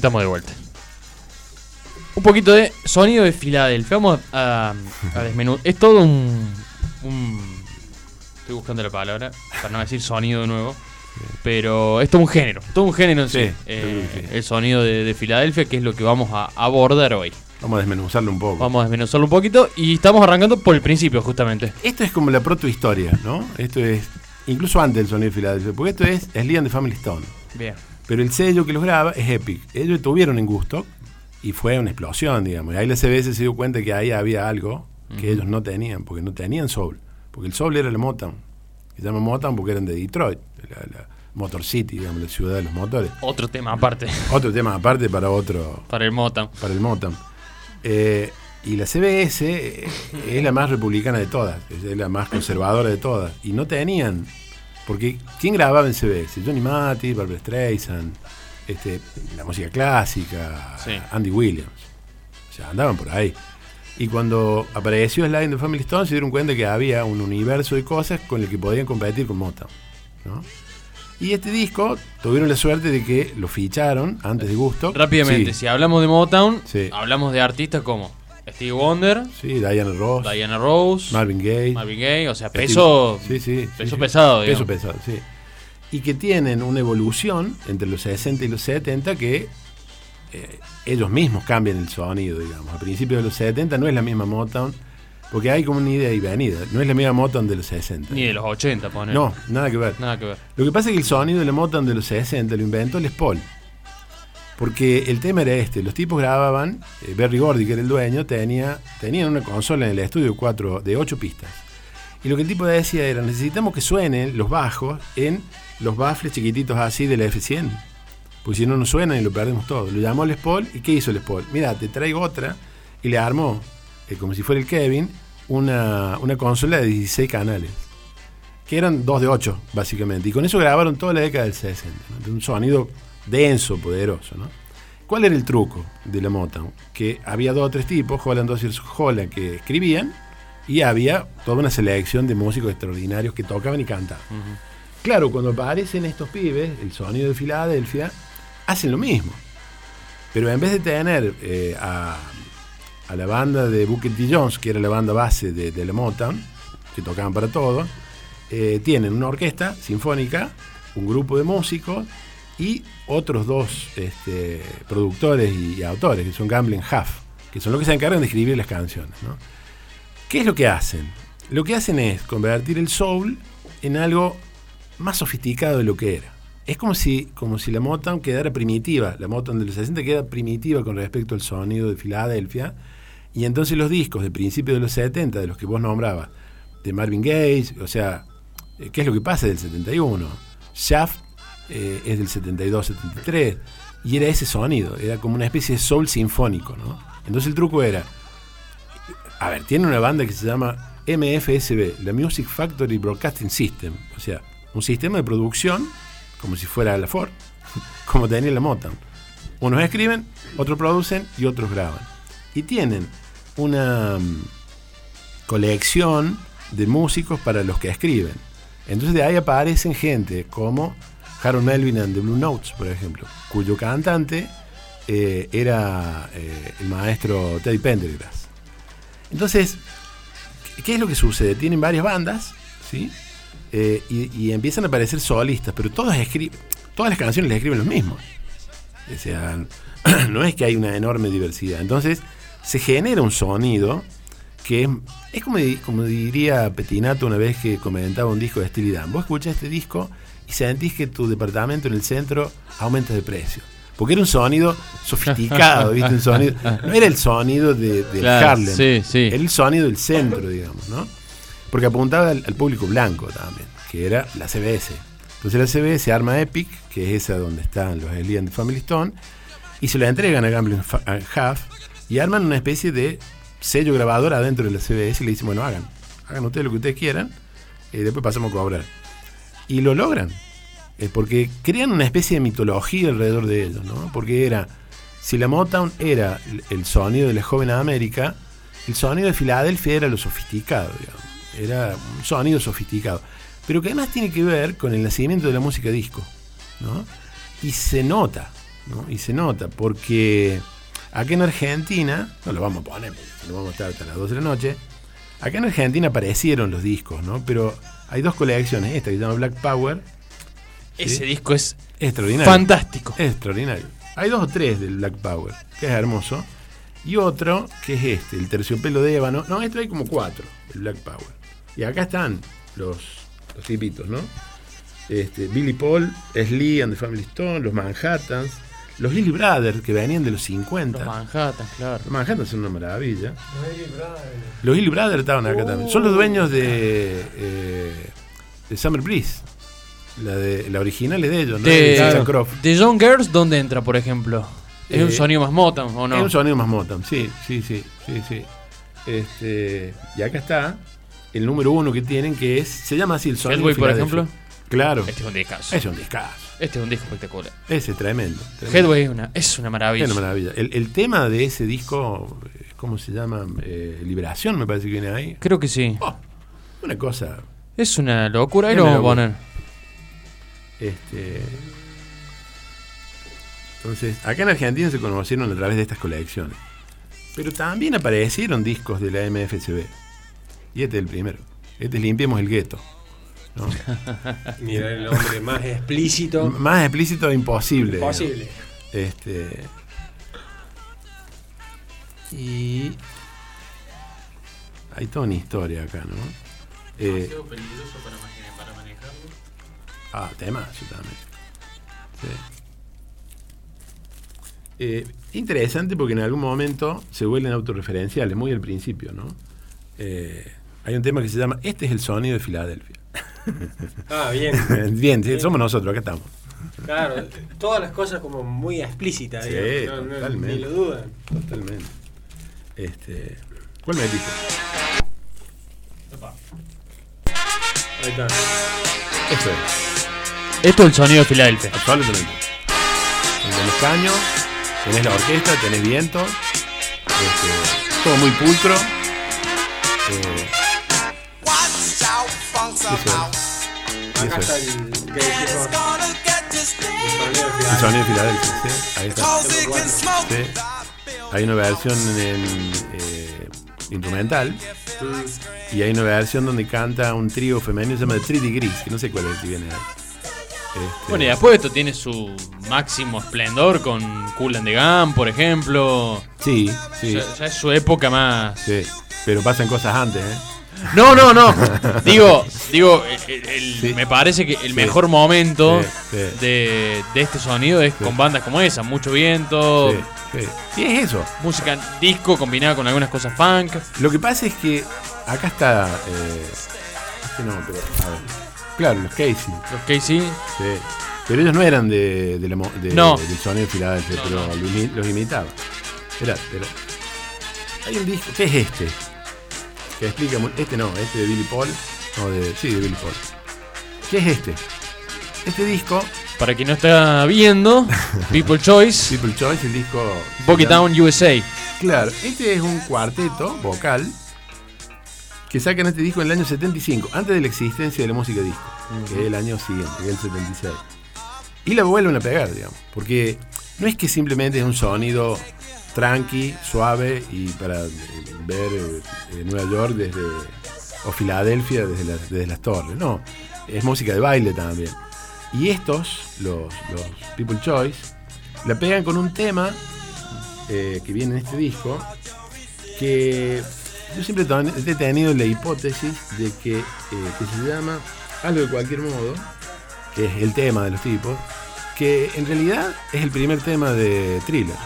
Estamos de vuelta. Un poquito de sonido de Filadelfia. Vamos a, a desmenuzar. Es todo un, un- Estoy buscando la palabra para no decir sonido de nuevo. Pero es todo un género. Todo un género en sí. Sí, Eh, sí. El sonido de, de Filadelfia, que es lo que vamos a abordar hoy. Vamos a desmenuzarlo un poco. Vamos a desmenuzarlo un poquito. Y estamos arrancando por el principio, justamente. Esto es como la protohistoria, ¿no? Esto es incluso antes del sonido de Filadelfia, porque esto es Sly and the Family Stone. Bien. Pero el sello que los graba es Epic. Ellos tuvieron en gusto y fue una explosión, digamos. Y ahí la CBS se dio cuenta que ahí había algo que ellos no tenían, porque no tenían soul. Porque el soul era la Motown. Se llama Motown porque eran de Detroit, la, la Motor City, digamos, la ciudad de los motores. Otro tema aparte Otro tema aparte para otro, para el Motown. para el Motown. Eh, y la CBS eh, es la más republicana de todas, es la más conservadora de todas. Y no tenían, porque ¿quién grababa en CBS? Johnny Mathis, Barbara Streisand, este, la música clásica, Sí. Andy Williams. O sea, andaban por ahí. Y cuando apareció Slide in the Family Stone se dieron cuenta que había un universo de cosas con el que podían competir con Motown. ¿no? Y este disco tuvieron la suerte de que lo ficharon antes de gusto. Rápidamente, Sí. si hablamos de Motown, Sí. hablamos de artistas como Steve Wonder, Sí, Diana Ross, Diana Rose, Marvin Gaye. Marvin Gaye, o sea, peso, sí, sí, peso sí, pesado, Peso digamos. pesado, sí. Y que tienen una evolución entre los 60 y los 70 que eh, ellos mismos cambian el sonido, digamos. A principios de los 70 no es la misma Motown, porque hay como una idea y venida. No es la misma Motown de los 60. Ni de los 80, pone. No, nada que ver. Nada que ver. Lo que pasa es que el sonido de la Motown de los 60 lo inventó Les Paul. Porque el tema era este, los tipos grababan, eh, Berry Gordy, que era el dueño, tenía, tenían una consola en el estudio cuatro, de 8 pistas. Y lo que el tipo decía era, necesitamos que suenen los bajos en los baffles chiquititos así de la F100. Porque si no, no suenan y lo perdemos todo. Lo llamó Les Paul y ¿qué hizo Les Paul? Mira, te traigo otra y le armó, eh, como si fuera el Kevin, una, una consola de 16 canales que eran dos de ocho, básicamente. Y con eso grabaron toda la década del 60. ¿no? De un sonido denso, poderoso. ¿no? ¿Cuál era el truco de la Motown? Que había dos o tres tipos, Holland, Dozier, Holland, que escribían y había toda una selección de músicos extraordinarios que tocaban y cantaban. Claro, cuando aparecen estos pibes, el sonido de Filadelfia, hacen lo mismo. Pero en vez de tener eh, a, a la banda de Booker T. Jones, que era la banda base de, de la Motown, que tocaban para todo, eh, tienen una orquesta sinfónica, un grupo de músicos y otros dos este, productores y, autores, que son Gambling Huff, que son los que se encargan de escribir las canciones. ¿no? ¿Qué es lo que hacen? Lo que hacen es convertir el soul en algo más sofisticado de lo que era. Es como si, como si la Motown quedara primitiva, la Motown de los 60 queda primitiva con respecto al sonido de Filadelfia, y entonces los discos de principios de los 70, de los que vos nombrabas, de Marvin Gaye, o sea, ¿qué es lo que pasa del 71? Shaft eh, es del 72-73, y era ese sonido, era como una especie de soul sinfónico, ¿no? Entonces el truco era, a ver, tiene una banda que se llama MFSB, la Music Factory Broadcasting System, o sea, un sistema de producción, como si fuera la Ford, como tenía la Motown. Unos escriben, otros producen y otros graban. Y tienen una mm, colección de músicos para los que escriben. Entonces de ahí aparecen gente como Harold Melvin and the Blue Notes, por ejemplo, cuyo cantante eh, era eh, el maestro Teddy Pendergrass. Entonces, ¿qué es lo que sucede? Tienen varias bandas, ¿sí? Eh, y, empiezan a aparecer solistas, pero todas, todas las canciones las escriben los mismos. O sea, no es que hay una enorme diversidad. Entonces, se genera un sonido que es, es como diría Petinato una vez que comentaba un disco de Steely Dan. Vos escuchás este disco y sentís que tu departamento en el centro aumenta de precio. Porque era un sonido sofisticado, ¿viste? Un sonido, no era el sonido de, del Claro, Harlem. sí, sí. Era el sonido del centro, digamos, ¿no? Porque apuntaba al, al público blanco también, que era la CBS. Entonces la CBS arma Epic, que es esa donde están los Elian de Family Stone, y se la entregan a Gambling Huff y arman una especie de sello grabador adentro de la CBS y le dicen, bueno, hagan, hagan ustedes lo que ustedes quieran, y después pasamos a cobrar. Y lo logran, eh, porque crean una especie de mitología alrededor de ellos, ¿no? Porque era, si la Motown era el- sonido de la joven América, el sonido de Filadelfia era lo sofisticado, digamos. Era un sonido sofisticado. Pero que además tiene que ver con el nacimiento de la música disco, ¿no? Y se nota, ¿no? Y se nota, porque acá en Argentina, no lo vamos a poner, no vamos a estar hasta las 12 de la noche, acá en Argentina aparecieron los discos, ¿no? Pero hay dos colecciones, esta que se llama Black Power, Ese Sí. disco es extraordinario. fantástico. Es extraordinario. Hay dos o tres del Black Power, que es hermoso. Y otro, que es este, el terciopelo de ébano. No, esto hay como cuatro, el Black Power. Y acá están los, los tipitos, ¿no? Este, Billy Paul, Slee and the Family Stone, los Manhattans, los Lily Brothers, que venían de los 50. Los Manhattan, claro. Los Manhattan son una maravilla. Los Lily Brothers estaban acá también. Son los dueños de, eh, de Summer Breeze. La, de, la original es de ellos, ¿no? De, Susan Croft. de John Girls, ¿dónde entra, por ejemplo? ¿Es un Eh, sonido más Motown o no? Es un sonido más Motown, sí, sí, sí, sí, sí. Este, y acá está el número uno que tienen, que es, se llama así el sonido Headway, por ejemplo. Claro, Este es un discazo. es un discazo. Este es un disco espectacular. Ese es tremendo. tremendo. Headway es una, es una maravilla. Es una maravilla. El, el tema de ese disco, eh, ¿cómo se llama? Eh, Liberación, me parece que viene ahí. Creo que sí. Oh, una cosa. Es una locura. Ahí lo vamos a poner. Este, entonces, acá en Argentina se conocieron a través de estas colecciones. Pero también aparecieron discos de la MFCB. Y este es el primero. Este es Limpiemos el Gueto. ¿No? Mira el nombre más explícito M- Más explícito imposible. digamos. posible. Este. Y. Hay toda una historia acá, ¿no? Eh, ah, tema, yo también. Sí. Eh, interesante porque en algún momento se vuelven autorreferenciales, muy al principio, ¿no? Eh, hay un tema que se llama Este es el sonido de Filadelfia. Ah, bien. Bien, somos nosotros, acá estamos. Claro, todas las cosas como muy explícitas, Sí, digamos, no- no- totalmente. ni lo dudan. Totalmente. Este, ¿Cuál me metiste? Ahí está. Eso es, Esto es el sonido de Filadelfia. absolutamente. Tenés caño, tenés la orquesta, tenés viento, este, todo muy pulcro. Eh, Eso. Acá está es. el que el sonido de el Filadelfia. sonido de Filadelfia, ¿sí? Ahí está. Sí. Hay una versión en, eh, instrumental y hay una versión donde canta un trío femenino que se llama The 3 Degrees, que no sé cuál es el que viene ahí. Este, Bueno, y después esto tiene su máximo esplendor con Cool and the Gun, por ejemplo. Sí, sí, Ya, ya es su época más. sí. Pero pasan cosas antes, ¿eh? No, no, no. digo, digo, el- el- Sí. me parece que el Sí. mejor momento Sí, sí. De, de este sonido es con bandas como esa, mucho viento, Sí, sí. Sí, es eso. música disco combinada con algunas cosas funk. Lo que pasa es que acá está. Eh, este no, pero. A ver. Claro, los Casey. Los Casey, Sí. Pero ellos no eran de, de la de- No. del sonido de Filadelfia, No, pero no. Los, imi- los imitaba. Era, era. Hay un disco. ¿Qué es este? Que explica. Este no, este de Billy Paul. No, de, sí, de Billy Paul. ¿Qué es este? Este disco, para quien no está viendo, People Choice, People Choice, el disco. Boggy Down USA. Claro, este es un cuarteto vocal que sacan este disco en el año 75, antes de la existencia de la música disco, que es el año siguiente, que es el 76. Y la vuelven a pegar, digamos, porque no es que simplemente es un sonido tranqui, suave y para ver eh, Nueva York desde o Filadelfia desde, desde las torres. No, es música de baile también. Y estos, los, los People Choice, la pegan con un tema eh, que viene en este disco que yo siempre he tenido la hipótesis de que, eh, que se llama algo de cualquier modo, que es el tema de los tipos, que en realidad es el primer tema de Thriller.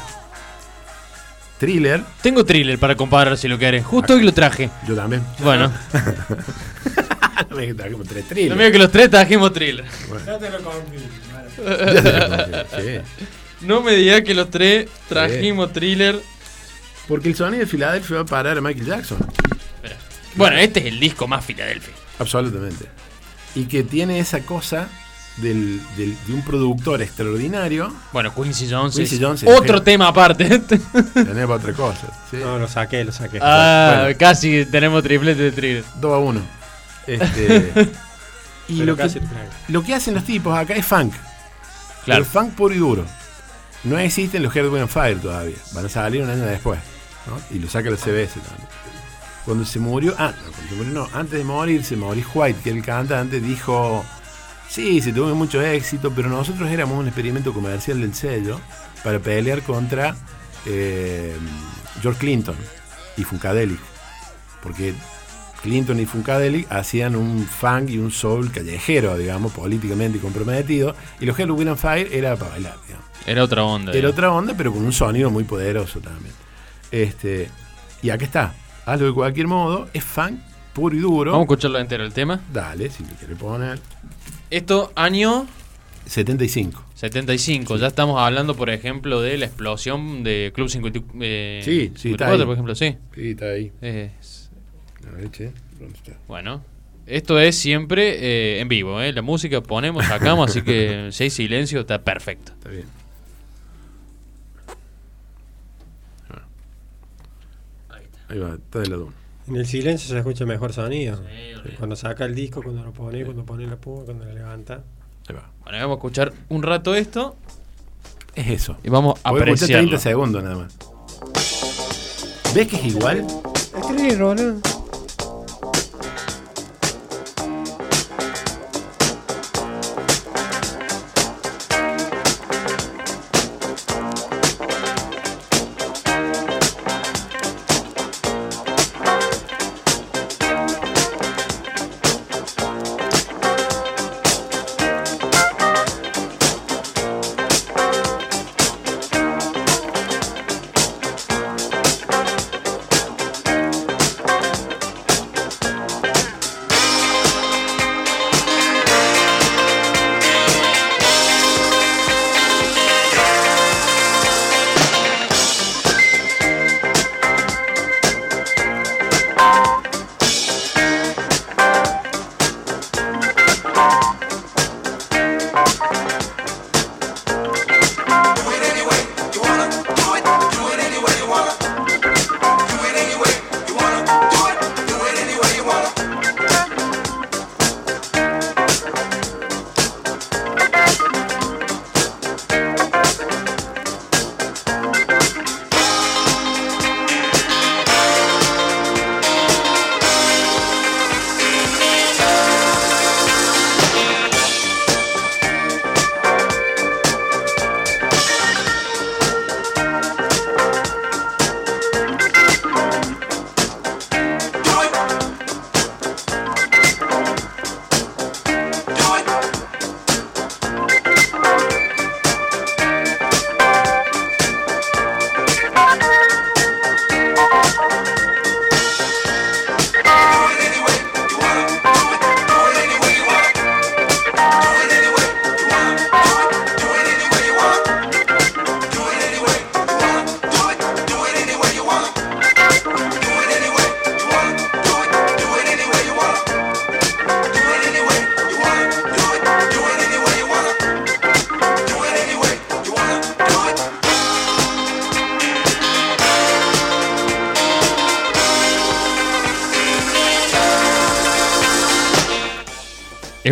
Thriller, Tengo thriller para comparar si lo querés. Justo hoy lo traje. yo también. Bueno, No me trajimos tres no me digas que los tres trajimos thriller. Ya te lo confirmo. Ya te lo confío, sí. No me digas que los tres trajimos thriller. Porque el sonido de Filadelfia va a parar a Michael Jackson. Bueno, este es el disco más Filadelfia. Absolutamente. Y que tiene esa cosa del- del- de un productor extraordinario. Bueno, Quincy Jones. Quincy es Jones es otro tema aparte. Tenés para otra cosa. ¿sí? No, lo saqué, lo saqué. ah, Bueno. casi tenemos triplete de thriller. 2 a 1. Este, y lo que, lo que hacen los tipos acá es funk. Claro. El funk puro y duro. No existen los Wind and Fire todavía. Van a salir un año después. ¿no? Y lo saca la CBS también. Cuando se murió, ah, no, cuando se murió no, antes de morirse, Maurice White, que era el cantante, dijo, sí, se tuvo mucho éxito, pero nosotros éramos un experimento comercial del sello para pelear contra eh, George Clinton y Funkadelic. Porque Clinton y Funkadelic hacían un funk y un soul callejero, digamos, políticamente comprometido, y los Hello Wind and Fire era para bailar, digamos. Era otra onda. Era eh. otra onda, pero con un sonido muy poderoso también. Este, y acá está. Hazlo de cualquier modo, es funk puro y duro. Vamos a escucharlo entero el tema. Dale, si lo quieres poner. Esto, año 75. 75. Ya estamos hablando, por ejemplo, de la explosión de Club 50, eh, Sí, sí, está 54, ahí. por ejemplo, sí. Sí, está ahí. Es- A ver, che, ¿dónde está? bueno, esto es siempre eh, en vivo, ¿eh? La música ponemos, sacamos, así que si hay silencio está perfecto. Está bien. Ahí va, está de lado uno. En el silencio se escucha mejor sonido. Cuando saca el disco, cuando lo pone, cuando pone la púa, cuando la levanta. Ahí va. Bueno, vamos a escuchar un rato esto Es eso. y vamos a Voy a escuchar 30 apreciarlo. segundos nada más. ¿Ves que es igual? Es thriller,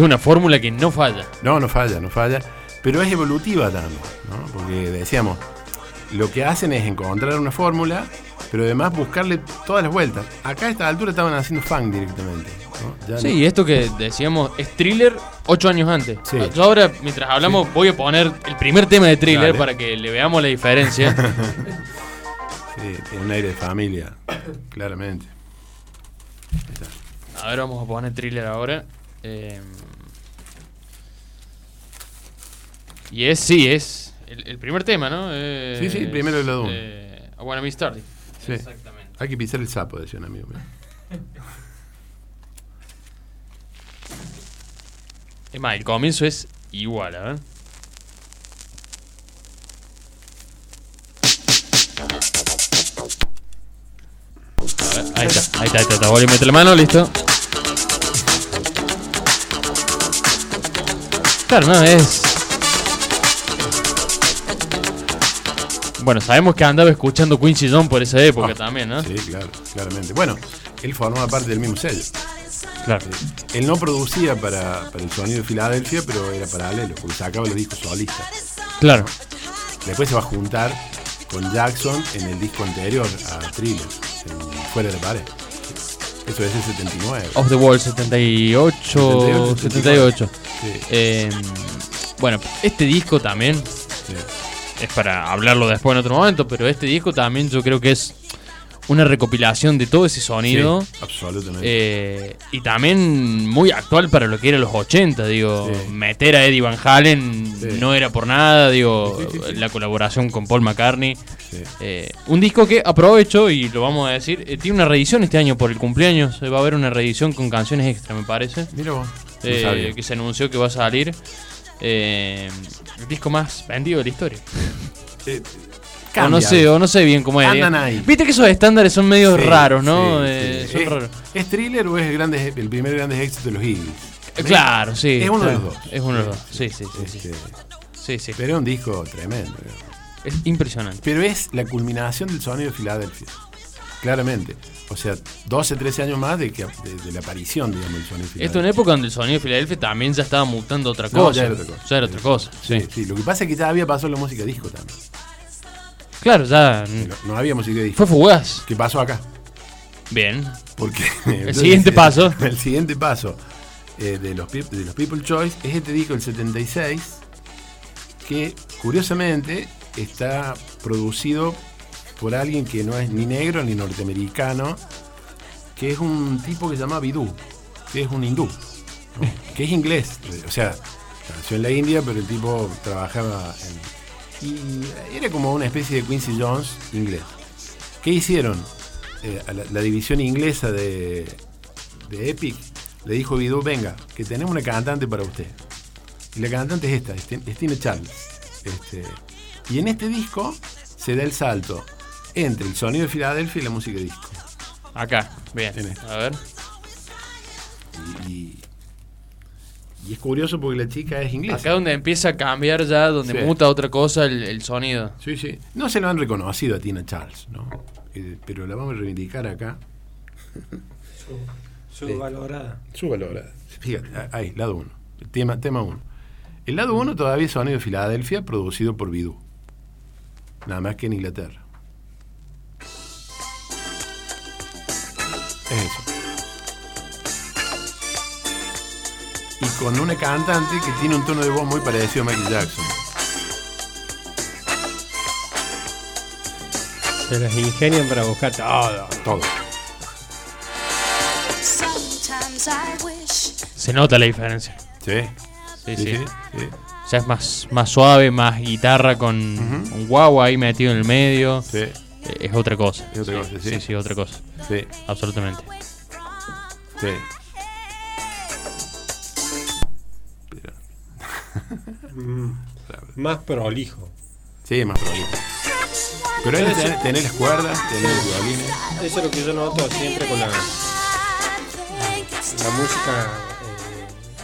una fórmula que no falla. No, no falla, no falla. Pero es evolutiva también, ¿no? Porque decíamos, lo que hacen es encontrar una fórmula, pero además buscarle todas las vueltas. Acá a esta altura estaban haciendo funk directamente. ¿no? Ya Sí, no- esto que decíamos es thriller ocho años antes. Sí. Yo ahora, mientras hablamos, voy a poner el primer tema de thriller Dale. para que le veamos la diferencia. sí, tiene un aire de familia, claramente. Ahí está. A ver, vamos a poner thriller ahora. Eh, y es, sí, es el, el primer tema, ¿no? Eh, Sí, sí, el primero del lado uno. Eh, I Wanna Be Started. Sí. Exactamente. Hay que pisar el sapo, decía un amigo mío. Es más, el comienzo es igual, a ver. A ver, ahí está, ahí está, ahí está, está. Voy a meter la mano, listo. Claro, no, es. Bueno, sabemos que andaba escuchando Quincy Jones por esa época Ah, también, ¿no? Sí, claro, claramente. Bueno, él formaba parte del mismo sello. Claro. Él no producía para, para el sonido de Filadelfia, pero era paralelo, porque sacaba los discos solistas. Claro. Después se va a juntar con Jackson en el disco anterior a Thriller, en Fuera de Pared. Eso es el 79. Off the Wall 78, 78, 78. Sí, Eh, bueno, este disco también sí. Es para hablarlo después en otro momento, pero este disco también yo creo que es una recopilación de todo ese sonido Sí, absolutamente. eh, y también muy actual para lo que era los 80, digo, Sí. meter a Eddie Van Halen Sí. no era por nada, digo, la colaboración con Paul McCartney. Eh, un disco que aprovecho y lo vamos a decir, eh, tiene una reedición este año por el cumpleaños, va a haber una reedición con canciones extra, me parece. Mira vos. no que se anunció que va a salir. Eh, el disco más vendido de la historia. Eh, O no sé, o no sé bien cómo es. Andan ahí. Viste que esos estándares son medio Sí, raros, ¿no? sí, Eh, sí. son ¿Es, raros. ¿Es thriller o es el, grande, el primer grandes éxito de los Eagles? Eh, Claro, sí. Es uno de los dos. Es uno de los dos. Sí, sí, sí. sí. Este, Sí, sí. pero es un disco tremendo. Es impresionante. Pero es la culminación del sonido de Filadelfia. Claramente. O sea, 12, 13 años más de, que, de, de la aparición, digamos, del sonido de Filadelfia. Esto en época donde el sonido de Filadelfia también ya estaba mutando otra No, cosa. ya era otra cosa. Ya era otra cosa. Sí, Sí. sí. Lo que pasa es que ya había pasado la música disco también. Claro, ya. No, no había música disco. Fue fugaz. ¿Qué pasó acá? Bien. Porque El siguiente paso. El siguiente paso eh, de, los, de los People Choice es este disco del 76 que curiosamente está producido por alguien que no es ni negro ni norteamericano, que es un tipo que se llama Bidú, que es un hindú, que es inglés, o sea, nació en la India, pero el tipo trabajaba en... Y era como una especie de Quincy Jones inglés. ¿Qué hicieron? Eh, la, división inglesa de, de Epic le dijo Bidú, venga, que tenemos una cantante para usted. Y la cantante es esta, es Tin- es Tina Charles. Este, y en este disco se da el salto entre el sonido de Filadelfia y la música de disco. Acá. Bien. En. A ver. Y, y- y es curioso porque la chica es inglesa. Acá donde empieza a cambiar ya, donde Sí. muta otra cosa el, el sonido. Sí, sí. No se lo han reconocido a Tina Charles, ¿no? Eh, pero la vamos a reivindicar acá. Subvalorada. Su valor. Fíjate, ahí, lado 1. Tema 1. Tema uno. El lado 1 todavía es sonido de Filadelfia, producido por Bidú. Nada más que en Inglaterra. Es eso. Y con una cantante que tiene un tono de voz muy parecido a Michael Jackson. Se las ingenian para buscar todo. Todo. Se nota la diferencia. Sí. Sí, Sí, sí. sí, sí. Ya es más, más suave, más guitarra con un guau ahí metido en el medio. Sí, Es otra cosa. Es otra cosa, sí. Sí, sí, otra cosa. sí, Absolutamente. sí. Más prolijo. Sí, más prolijo. Pero es tener, tener las cuerdas, tener los violines. Eso es lo que yo noto siempre con la, la música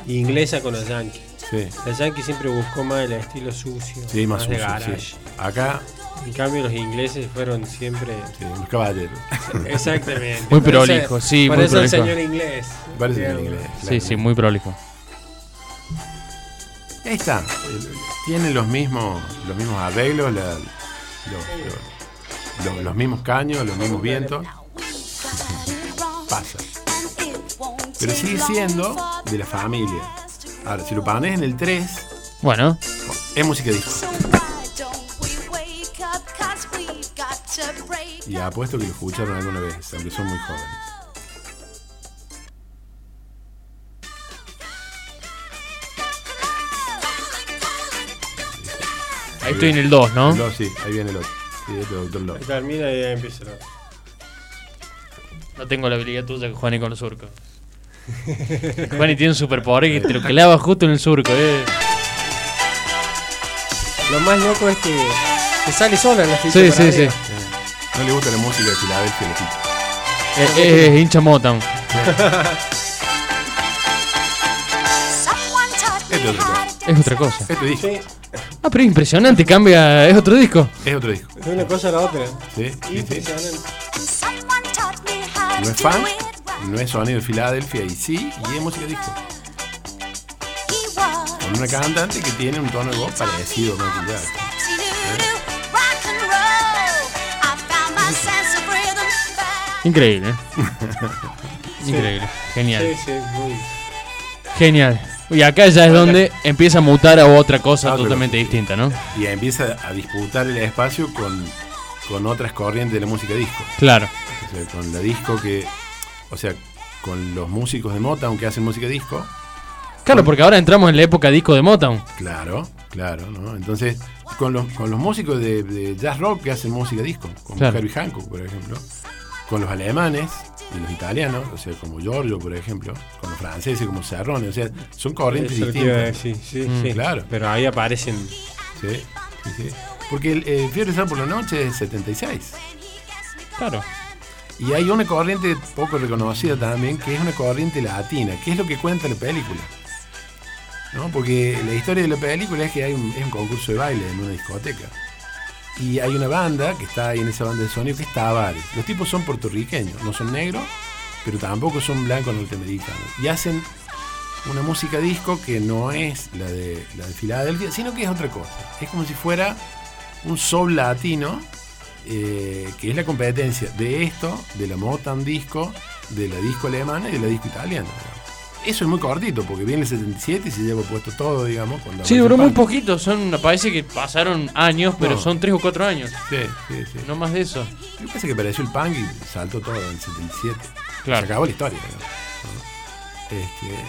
eh, inglesa con los yankees. Sí, La yankee siempre buscó más el estilo sucio, sí, más, sucio, garage. sí. Acá, En cambio los ingleses fueron siempre sí, los caballeros. exactamente. Muy prolijo, sí, Por muy eso el señor inglés. Parece Digamos. inglés. Sí, claro. sí, muy prolijo. Ahí está. Tienen los mismos, los mismos arreglos, la, Los, los- los mismos caños, los mismos vientos. Pasa. Pero sigue siendo de la familia. Ahora, si lo pones en el 3, Bueno, es música disco. Y apuesto que lo escucharon alguna vez, aunque son muy jóvenes. ahí estoy en el 2, ¿no? El dos, sí, ahí viene el otro. Sí, este Doctor Love. Ahí termina y empieza la- No tengo la habilidad tuya que Juani con los surcos. Juani tiene un superpoder que te lo clava justo en el surco, eh. Lo más loco es que, que sale sola en la ficha. Sí, sí, sí. No le gusta la música de Filadelfia, le quita. Es, es- es hincha Motown. Este otro cosa. Es otra cosa. Este disco Sí, Ah, pero es impresionante, cambia. Es otro disco. es otro disco. de una cosa a la otra. ¿Sí? Sí, sí. Impresionante. No es fan, no es sonido de Filadelfia y sí, y es música disco. Con una cantante que tiene un tono de voz parecido a Michael Increíble. ¿eh? Increíble. Genial. Sí, sí, muy. Genial. Y acá ya es donde empieza a mutar a otra cosa Ah, pero- totalmente distinta, ¿no? Y empieza a disputar el espacio con, con otras corrientes de la música disco. Claro. O sea, con la disco que. O sea, con los músicos de Motown que hacen música disco. Claro, porque ahora entramos en la época disco de Motown. Claro, claro, ¿no? Entonces, con los, con los músicos de, de jazz rock que hacen música disco, como Claro. Herbie Hancock, por ejemplo, con los alemanes y los italianos, o sea, como Giorgio, por ejemplo, con los franceses como Serrone, o sea, son corrientes Eso distintas. decir, sí, Mm, sí. claro. Pero ahí aparecen. Sí, sí, sí. Porque el eh, Fiebre Sal por la Noche es 76. Claro. Y hay una corriente poco reconocida también, que es una corriente latina, que es lo que cuenta la película. ¿No? Porque la historia de la película es que hay un, es un concurso de baile en una discoteca. Y hay una banda que está ahí en esa banda de sonido que es Tavares. Los tipos son puertorriqueños, no son negros, pero tampoco son blancos norteamericanos. Y hacen una música disco que no es la de, la de Filadelfia, sino que es otra cosa. Es como si fuera un soul latino, eh, que es la competencia de esto, de la Motown disco, de la disco alemana y de la disco italiana. Eso es muy cortito, porque viene el 77 y se lleva puesto todo, digamos. Cuando Sí, duró muy poquito. Son, parece que pasaron años, pero No. son tres o cuatro años. Sí, sí, sí. No más de eso. Lo que pasa es que apareció el punk y saltó todo en el 77. Claro. Se acabó la historia. ¿no? Este,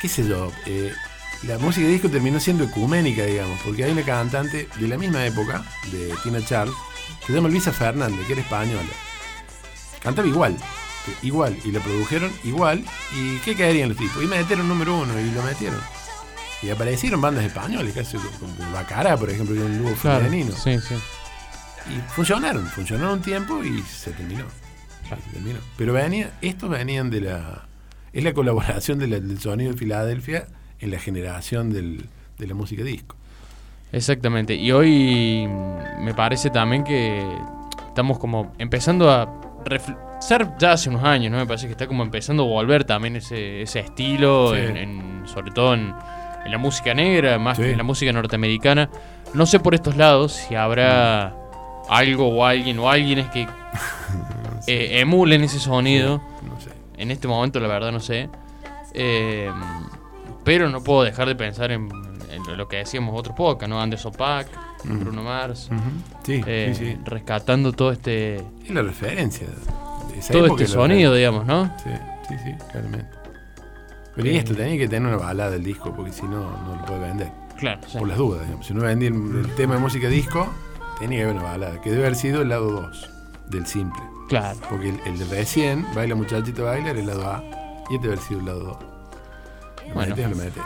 qué sé yo, eh, la música de disco terminó siendo ecuménica, digamos, porque hay una cantante de la misma época, de Tina Charles, que se llama Luisa Fernández, que era española. Cantaba igual, igual, y la produjeron igual, y ¿qué caerían los tipos? Y metieron número uno, y lo metieron. Y aparecieron bandas españolas, casi como Bacará, por ejemplo, que era un dúo Claro. femenino. Sí, sí. Y funcionaron, funcionaron un tiempo y se terminó. Se terminó. Pero venía, estos venían de la. Es la colaboración de la- del sonido de Filadelfia en la generación del- de la música disco. Exactamente. Y hoy me parece también que estamos como empezando a ser ya hace unos años, ¿no? Me parece que está como empezando a volver también ese, ese estilo, Sí. en- en- sobre todo en, en la música negra, más Sí. que en la música norteamericana. No sé por estos lados si habrá algo o alguien o alguienes que eh, emulen ese sonido. No sé. En este momento, la verdad, no sé. Eh, pero no puedo dejar de pensar en, en lo que decíamos otros pocas, ¿no? Anderson Paak, Bruno Mars, Ujú. Sí, eh, sí, sí. rescatando todo este Es la referencia todo este sonido, digamos, ¿no? Sí, sí, sí, claramente. Pero y esto, tenía que tener una balada del disco, porque si no, no lo puede vender. Claro, sí. Por las dudas, digamos. Si no vendía el, el tema de música disco, tenía que haber una balada, que debe haber sido el lado 2 del simple. Claro. Porque el, el de recién, Baila Muchachito Baila, era el lado A. Y este debe haber sido el lado 2. Lo Bueno. metes lo metes.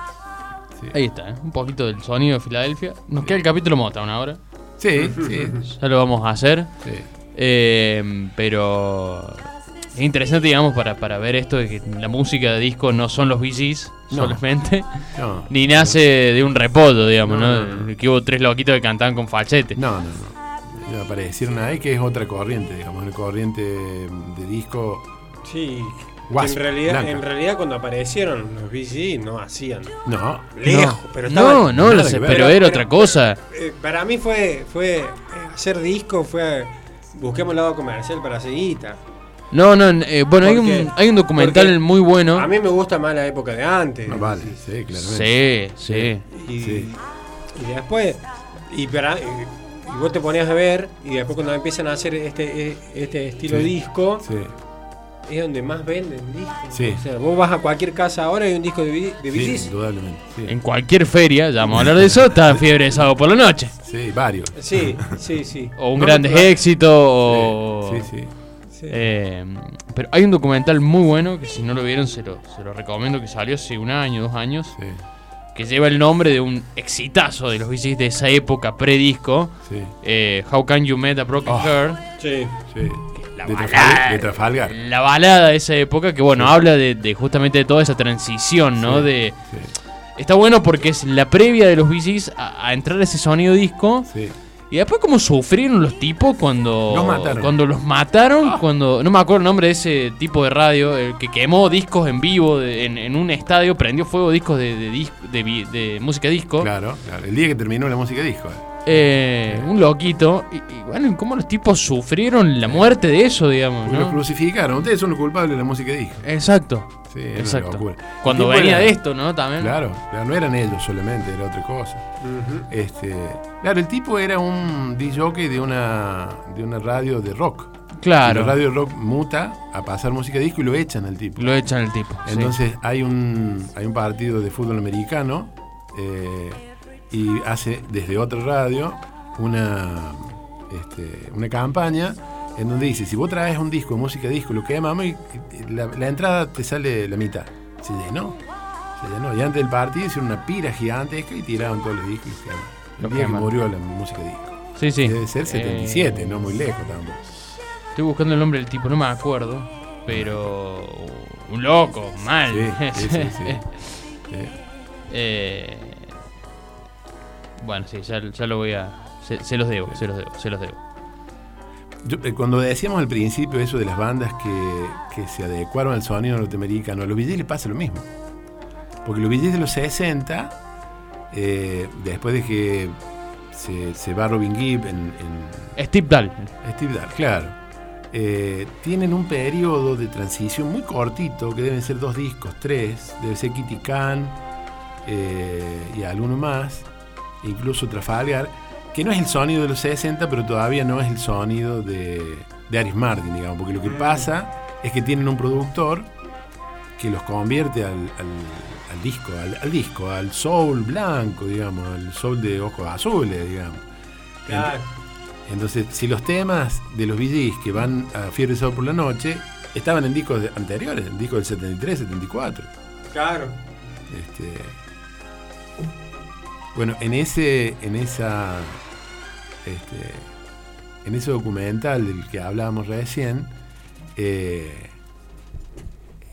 Sí, Ahí está, ¿eh? un poquito del sonido de Filadelfia. Nos queda el capítulo Motown ahora. sí, sí. Ya lo vamos a hacer. sí. Eh, pero es interesante, digamos, para, para ver esto de que la música de disco no son los VGs No. solamente. No, Ni nace de un repoto, digamos, No, ¿no? no, no. Que hubo tres loquitos que cantaban con falsete. no, no. no. Ya Aparecieron ahí que es otra corriente, digamos, una corriente de disco. Sí. Wasp, en realidad, blanca. en realidad cuando aparecieron los BG no hacían No, lejos, no, pero no, estaban- no, nada lo que sé, pero Pero- era pero- otra cosa. Eh, para mí fue fue eh, hacer disco fue busquemos el lado comercial para hacer guita. No, no, eh, bueno, hay un, hay un documental porque muy bueno. A mí me gusta más la época de antes. Ah, vale, sí, claramente. Sí, sí. Y, Sí. y después, y, para- y- y vos te ponías a ver, y después cuando empiezan a hacer este, este estilo Sí. disco, Sí. Es donde más venden discos. Sí. O sea, vos vas a cualquier casa ahora y hay un disco de, de Sí, Bee Gees. indudablemente. Sí. En cualquier feria, ya vamos a hablar de eso, está Fiebre de Sábado por la Noche. Sí, varios. Sí, sí, sí. O un No, Grandes no, Éxitos, o... Sí, sí. sí. Eh, pero hay un documental muy bueno que si no lo vieron se lo, se lo recomiendo que salió hace un año, dos años, Sí, que lleva el nombre de un exitazo de los VCs de esa época pre-disco, sí, eh, How Can You Met a Broken Oh. Heart, Sí. sí. La De, balada. Trafalgar, de Trafalgar. la balada de esa época que bueno, habla de, de justamente de toda esa transición, ¿no? Sí, De Sí, Está bueno porque es la previa de los VCs a, a entrar a ese sonido disco sí. y después como sufrieron los tipos cuando Los mataron. cuando los mataron, cuando no me acuerdo el nombre de ese tipo de radio, el que quemó discos en vivo de- en, en un estadio, prendió fuego discos de, de, de música disco. Claro, claro. El día que terminó la música disco. eh. Eh, un loquito. Y, y bueno, cómo los tipos sufrieron la muerte de eso, digamos, los crucificaron. Ustedes son los culpables de la música disco. Exacto. Sí, Exacto. Cuando venía era- de esto, ¿no? También. Claro, claro, no eran ellos solamente, era otra cosa. Este, claro, el tipo era un DJ de una, de una radio de rock. Claro. La radio de rock muta a pasar música disco y lo echan al tipo. Lo echan el tipo. sí. Entonces hay un, hay un partido de fútbol americano eh, y hace desde otra radio una, este, una campaña en donde dice, si vos traes un disco música disco, lo quemamos y y la, la entrada te sale la mitad. Se llenó. Se llenó. Y antes del partido hicieron una pira gigantesca y tiraron todos los discos. El día que murió la música disco. Sí, sí. Debe ser 77, Eh, no muy lejos tampoco. Estoy buscando el nombre del tipo, no me acuerdo. Pero. Un loco, mal. Sí, sí. Sí. Eh, bueno, sí, ya, ya lo voy a. Se, se los debo, se los debo, se los debo. Yo, eh, cuando decíamos al principio eso de las bandas que, que se adecuaron al sonido norteamericano, a los BGs les pasa lo mismo. Porque los BGs de los 60, eh, después de que se, se va Robin Gibb en, en Steve Dahl. Steve Dahl, claro, eh, tienen un periodo de transición muy cortito, que deben ser dos discos, tres, debe ser Kitty Khan eh, y alguno más, incluso Trafalgar, que no es el sonido de los 60, pero todavía no es el sonido de, de Aris Martin, digamos, porque lo que pasa es que tienen un productor que los convierte al, al- al disco, al, al disco, al soul blanco, digamos, al soul de ojos azules, digamos. Claro. Entonces, si los temas de los VGs que van a Fiebre Sábado por la Noche estaban en discos anteriores, en discos del 73, 74. Claro. Este, bueno, en ese, en esa, este, en ese documental del que hablábamos recién, eh,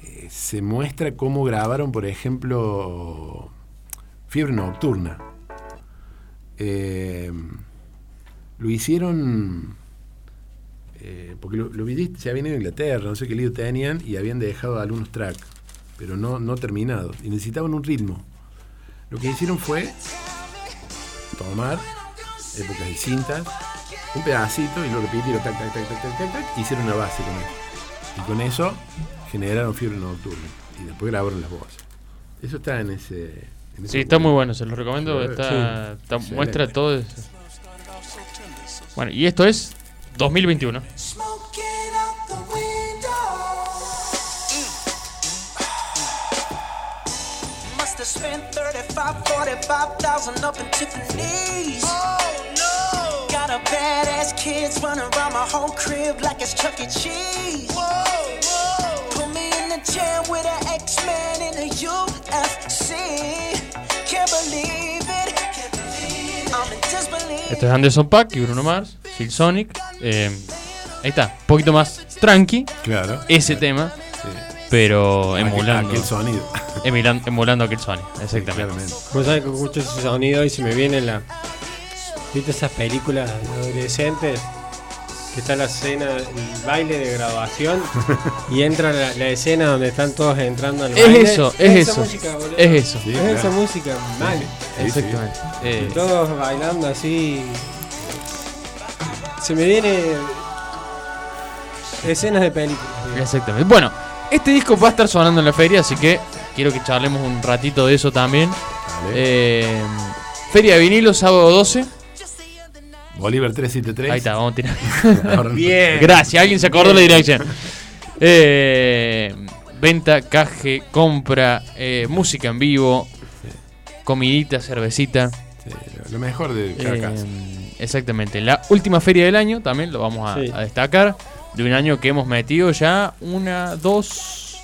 eh, se muestra cómo grabaron, por ejemplo, Fiebre Nocturna. Eh, lo hicieron eh, porque lo, lo se habían ido a Inglaterra, no sé qué lío tenían y habían dejado algunos tracks, pero no, no terminados y necesitaban un ritmo. Lo que hicieron fue tomar épocas de cintas, un pedacito y lo repitieron, tac, tac, tac, tac, tac, tac, tac, hicieron una base con eso. Y con eso generaron fiebre nocturna y después grabaron las voces. Eso está en ese. en ese Sí, está muy bueno, se los recomiendo. Sí. Está, está- muestra todo eso. Bueno, y esto es 2021. 45, 45,000 up in Tiffany's. Oh no! Got a badass kids running around my whole crib like it's Chuck E. Cheese. Whoa, whoa! Put me in the chair with an X-Man in the UFC. Can't believe it. Es Anderson Pack y Bruno Mars, Phil Sonic. Eh, ahí está, un poquito más tranqui. Claro. Ese tema pero Aquel- emulando, Aquel sonido. emilan- emulando aquel Sonic. Exactamente. Vos sabés que escucho ese sonido y se me viene la. ¿Viste esas películas de adolescentes? Que está la escena, el baile de graduación y entra la, la escena donde están todos entrando al Es baile. eso, es eso, música, es eso. Sí, es claro. esa música, mal. Sí, sí. Exactamente. Eh, Todos bailando así. se me viene escenas de películas. Exactamente. Bueno, este disco va a estar sonando en la feria, así que quiero que charlemos un ratito de eso también. Eh, feria de vinilo, sábado 12. Bolívar 373. Ahí está, vamos a tirar. Bien. Gracias, alguien se acordó la dirección. Eh, venta, caje, compra, eh, música en vivo, comidita, cervecita. Sí, lo- mejor de cada Eh, casa. exactamente. La última feria del año también lo vamos a, Sí. a destacar. De un año que hemos metido ya una, dos,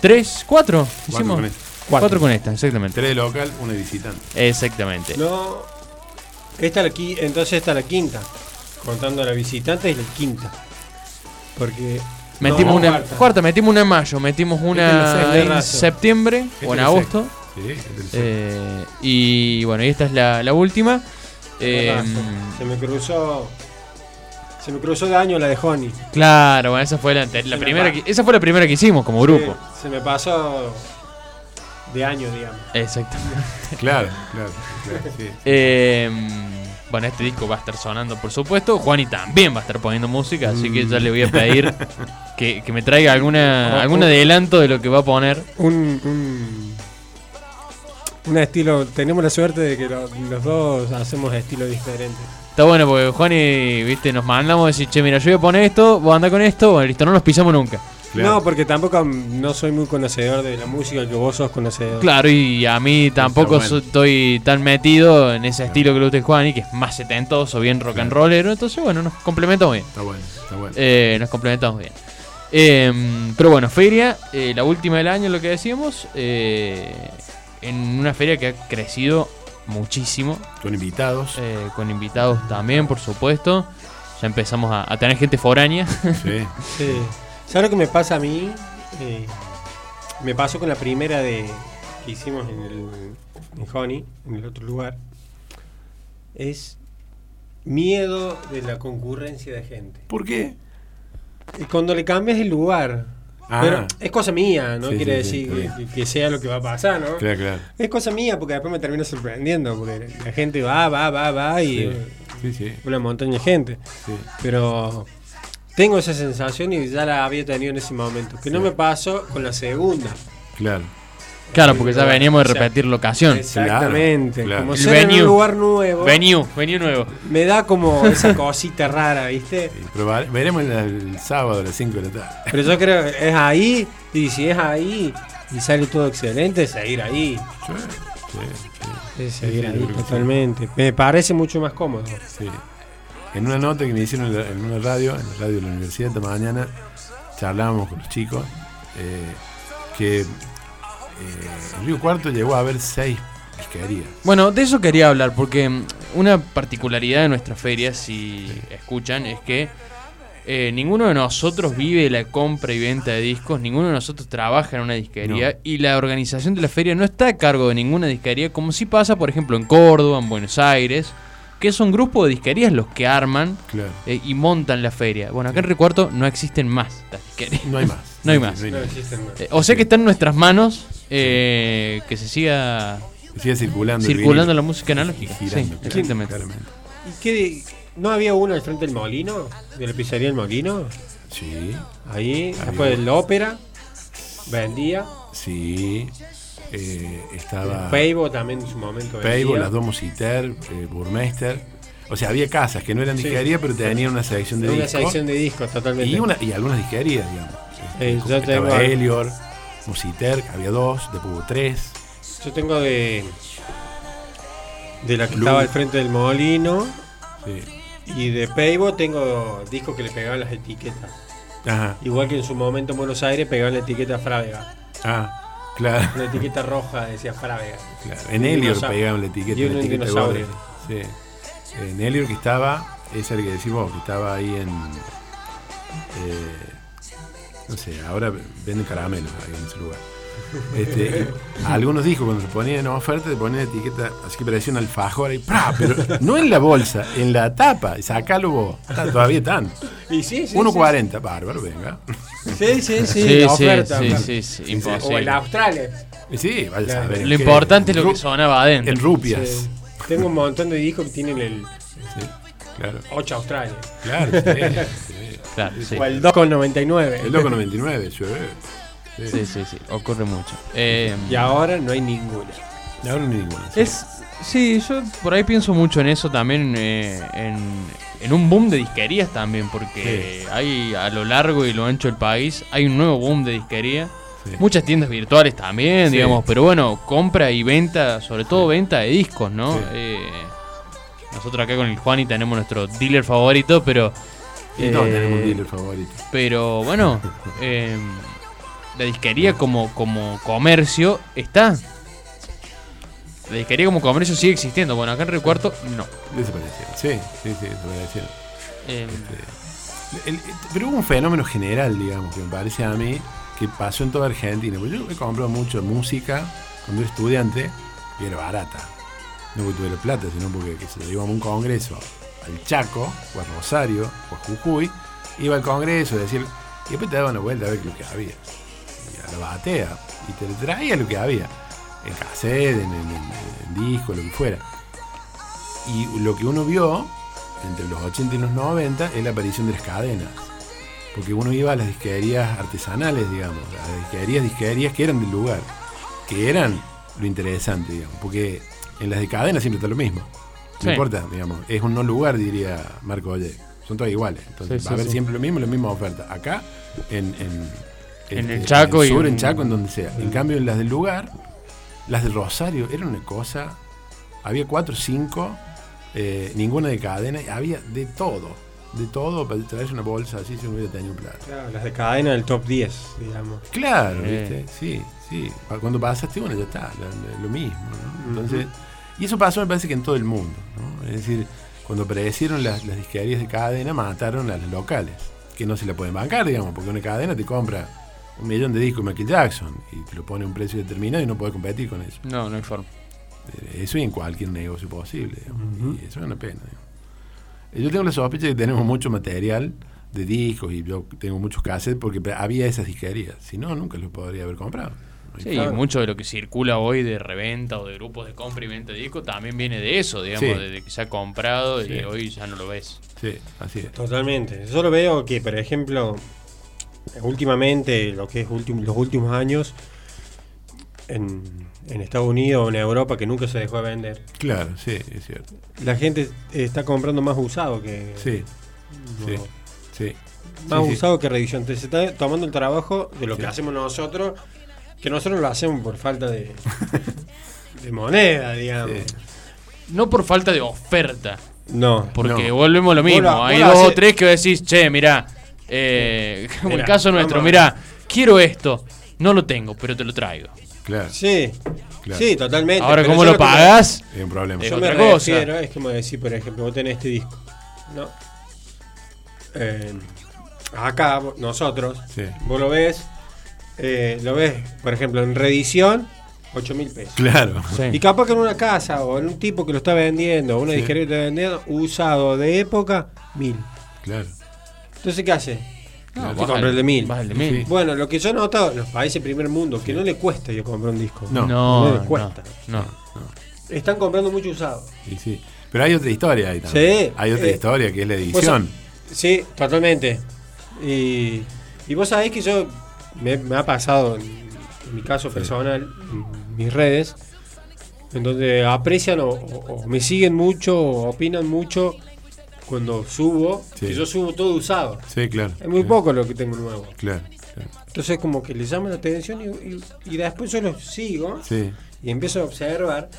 tres, cuatro. Hicimos con esta. cuatro, con esta, exactamente. Tres de local, una de visitante. Exactamente. No. Esta la entonces esta la quinta. Contando a la visitante es la quinta. Porque. Metimos no, una cuarta. cuarta. metimos una en mayo, metimos una sexta. en septiembre Esta o en agosto. Sí, este Eh, y bueno, y esta es la, la última. Eh, se me cruzó. Se me cruzó de año la de Honey. claro, bueno, esa fue la, primera que, esa fue la primera que hicimos como grupo. Se, se me pasó de año, digamos. Exactamente. Claro, claro, claro, sí. Eh, bueno, este disco va a estar sonando, por supuesto. Juani también va a estar poniendo música, así que ya le voy a pedir que, que me traiga alguna algún adelanto de lo que va a poner. Un, un, un estilo. Tenemos la suerte de que lo- los dos hacemos estilos diferentes. Está bueno porque Juani, viste, nos mandamos a decir, che, mira, yo voy a poner esto, vos andá con esto, bueno, listo, no nos pisamos nunca. Claro. No, porque tampoco no soy muy conocedor de la música que vos sos conocedor. Claro, y a mí tampoco bueno. so- estoy tan metido en ese estilo que lo usted Juani, que es más setentoso, bien rock and rollero, entonces bueno, nos complementamos bien. Está bueno, está bueno. Eh, nos complementamos bien. Eh, pero bueno, feria, eh, la última del año, lo que decíamos, eh, en una feria que ha crecido muchísimo, Con invitados. eh, con invitados también, por supuesto. Ya empezamos a, a tener gente foránea. Sí. Sí. ¿Sabes lo que me pasa a mí? Eh, me pasó con la primera de que hicimos en el en Honey, en el otro lugar. Es miedo de la concurrencia de gente. ¿Por qué? Y cuando le cambias el lugar. Ah. Pero es cosa mía, no Sí, quiere sí, decir que, sea lo que va a pasar, ¿no? Claro, claro. Es cosa mía porque después me termina sorprendiendo, porque la gente va, va, va, va y una montaña de gente. Pero tengo esa sensación y ya la había tenido en ese momento. Que no me pasó con la segunda. Claro. Claro, porque ya veníamos de repetir locación. Exactamente. claro. Como ser en venue. un lugar nuevo. Venue, venue nuevo. Me da como esa cosita rara, ¿viste? Sí, pero va- veremos el, el sábado a las 5 de la tarde. Pero yo creo que es ahí. Y si es ahí y sale todo excelente, seguir ahí. Sí, sí, Es seguir Sí, ahí totalmente. Me parece mucho más cómodo. sí. En una nota que me hicieron en, la- en una radio, en la radio de la universidad esta mañana, charlábamos con los chicos eh, que eh, Río Cuarto llegó a haber seis disquerías. Bueno, de eso quería hablar, porque mm, una particularidad de nuestra feria, si escuchan, es que eh, ninguno de nosotros vive la compra y venta de discos, ninguno de nosotros trabaja en una disquería No. y la organización de la feria no está a cargo de ninguna disquería, como si pasa, por ejemplo, en Córdoba, en Buenos Aires, que son grupos de disquerías los que arman Claro. eh, y montan la feria. Bueno, acá en Recuarto no existen más las disquerías. No hay más. No hay más. No existen. Eh, o sea que está en nuestras manos eh, que se siga Sigue circulando. circulando la música analógica. Sí, exactamente. claramente. ¿Y qué? ¿No había uno al frente del molino? ¿De la pizzería del molino? Sí, Ahí, Había. después del ópera. Vendía. sí. Eh, estaba Peibo también en su momento. Peibo, las dos Musiter, eh, Burmeister. O sea, había casas que no eran Sí. disquerías, pero tenían una selección de Una discos. sección de discos totalmente. y, una, y algunas disquerías, digamos. Eh, yo estaba tengo- Elior, Musiter, había dos, después hubo tres. Yo tengo de. De la que Blue. estaba al frente del molino. Sí. Y de Peibo tengo discos que le pegaban las etiquetas. Ajá. Igual que en su momento en Buenos Aires pegaban la etiqueta Frávega. Ah, claro. Una etiqueta roja decía claro. En Elior pegaban la etiqueta. Y la etiqueta de dinosaurio. Sí. En Elior que estaba, es la que decís vos, que estaba ahí en. eh, no sé, ahora venden caramelos ahí en ese lugar. Este, y algunos discos cuando se ponían en oferta te ponían etiqueta así que parecía un alfajor ahí, ¡pra! pero no en la bolsa, en la tapa, y sacalo vos. Está- todavía están. Y sí, sí. 1.40, bárbaro, venga. Sí, sí, sí. Sí, la sí, oferta. sí, sí, sí, O en. Australia. Y sí, vaya a Claro. saber. Lo importante es lo que sonaba adentro. En rupias. Sí. Tengo un montón de discos que tienen el, Sí, Claro, 8 Australia. claro, sí, sí. Claro, sí. O el 2,99. El loco 99, sí. Sí, sí, sí, ocurre mucho. Eh, Y ahora no hay ninguna. Ahora no hay ninguna. sí. es, sí, yo por ahí pienso mucho en eso también, eh, en, en un boom de disquerías también, porque hay a lo largo y lo ancho del país, hay un nuevo boom de disquería. Sí. Muchas tiendas virtuales también, Sí. digamos, pero bueno, compra y venta, sobre todo venta de discos, ¿no? Sí. Eh, nosotros acá con el Juani tenemos nuestro dealer favorito, pero... Y todos eh, tenemos un dealer favorito. Pero bueno, eh, la disquería como, como comercio está. La disquería como comercio sigue existiendo. Bueno, acá en Río Cuarto no. Desaparecieron. Sí, sí, sí, desaparecieron. Eh, El- el- pero hubo un fenómeno general, digamos, que me parece a mí, que pasó en toda Argentina. Porque yo he comprado mucho música cuando era estudiante y era barata. No porque tuviera plata, sino porque que se íbamos a un congreso al Chaco, o a Rosario, o a Jujuy, iba al congreso, decir, y después te daba una vuelta a ver lo que había. Y a la batea, y te traía lo que había. En cassette, en, en- disco, lo que fuera. Y lo que uno vio entre los 80 y los 90 es la aparición de las cadenas. Porque uno iba a las disquerías artesanales, digamos, a las disquerías, disquerías que eran del lugar, que eran lo interesante, digamos, porque en las de cadena siempre está lo mismo. No Sí. importa, digamos, es un no lugar, diría Marco Oye. Son todas iguales. Entonces Sí, va a haber siempre lo mismo, la misma oferta. Acá, en, en, En el en Chaco y sur, en en- Chaco, en donde sea. En cambio, en las del lugar, las de Rosario, eran una cosa. Había cuatro o cinco, eh, ninguna de cadena, había de todo. De todo, para traerse una bolsa así si no hubiera tenido plata. Claro, las de cadena del top 10, digamos. Claro, Eh. ¿viste? Sí, sí. Cuando pasaste una ya está, lo, lo mismo. ¿no? Entonces, y eso pasó me parece que en todo el mundo. ¿no? Es decir, cuando aparecieron las, las disquerías de cadena, mataron a las locales, que no se la pueden bancar, digamos, porque una cadena te compra un millón de discos de Michael Jackson y te lo pone a un precio determinado y no puedes competir con eso. no, no hay forma. Eh, Eso y en cualquier negocio posible. digamos. Y eso es una pena. digamos. Eh, Yo tengo la sospecha de que tenemos mucho material de discos y yo tengo muchos cassettes porque había esas disquerías. Si no, nunca los podría haber comprado. No Sí, forma. mucho de lo que circula hoy de reventa o de grupos de compra y venta de discos también viene de eso, digamos, Sí. de que se ha comprado Sí. y hoy ya no lo ves. Sí, así es. Totalmente. Yo lo veo que, por ejemplo, últimamente, lo que es los últimos años, en, en Estados Unidos o en Europa, que nunca se dejó de vender, Claro, sí, es cierto. la gente está comprando más usado que. Sí, no, sí, sí. Más Sí, sí. usado que. Entonces se está tomando el trabajo de lo Sí. que hacemos nosotros, que nosotros lo hacemos por falta de, de moneda, digamos. Sí. No por falta de oferta, No. porque No. volvemos a lo mismo. Hay dos o tres que decís, che, mirá, eh, como el caso nuestro, mirá, quiero esto, no lo tengo, pero te lo traigo. Claro, Sí, Claro. sí, totalmente. Ahora, Pero ¿cómo yo lo me- pagás? es un problema. Es Yo me otra cosa. refiero, es como decir, por ejemplo, vos tenés este disco. ¿no? Eh, acá, nosotros, Sí. vos lo ves, eh, lo ves, por ejemplo, en reedición, 8 mil pesos. Claro. Sí. Y capaz que en una casa o en un tipo que lo está vendiendo, o una Sí. disquería que lo está vendiendo, usado de época, mil. Claro. Entonces, ¿qué hace? No, compra el de mil. baja el de mil. Sí. Bueno, lo que yo he notado en los países primer mundo, que no le cuesta yo comprar un disco. No. No, No le no, cuesta. no. Están comprando mucho usado. Y sí. Pero hay otra historia ahí también. Sí, Hay otra eh, historia que es la edición. Sí, totalmente. Y, y vos sabés que yo me, me ha pasado en, en mi caso personal, en mis redes, en donde aprecian o, o- o me siguen mucho o opinan mucho cuando subo, Sí. que yo subo todo usado. Sí, claro. Es muy claro, poco lo que tengo nuevo. Claro. claro. Entonces como que le llama la atención y, y- y después yo los sigo Sí. y empiezo a observar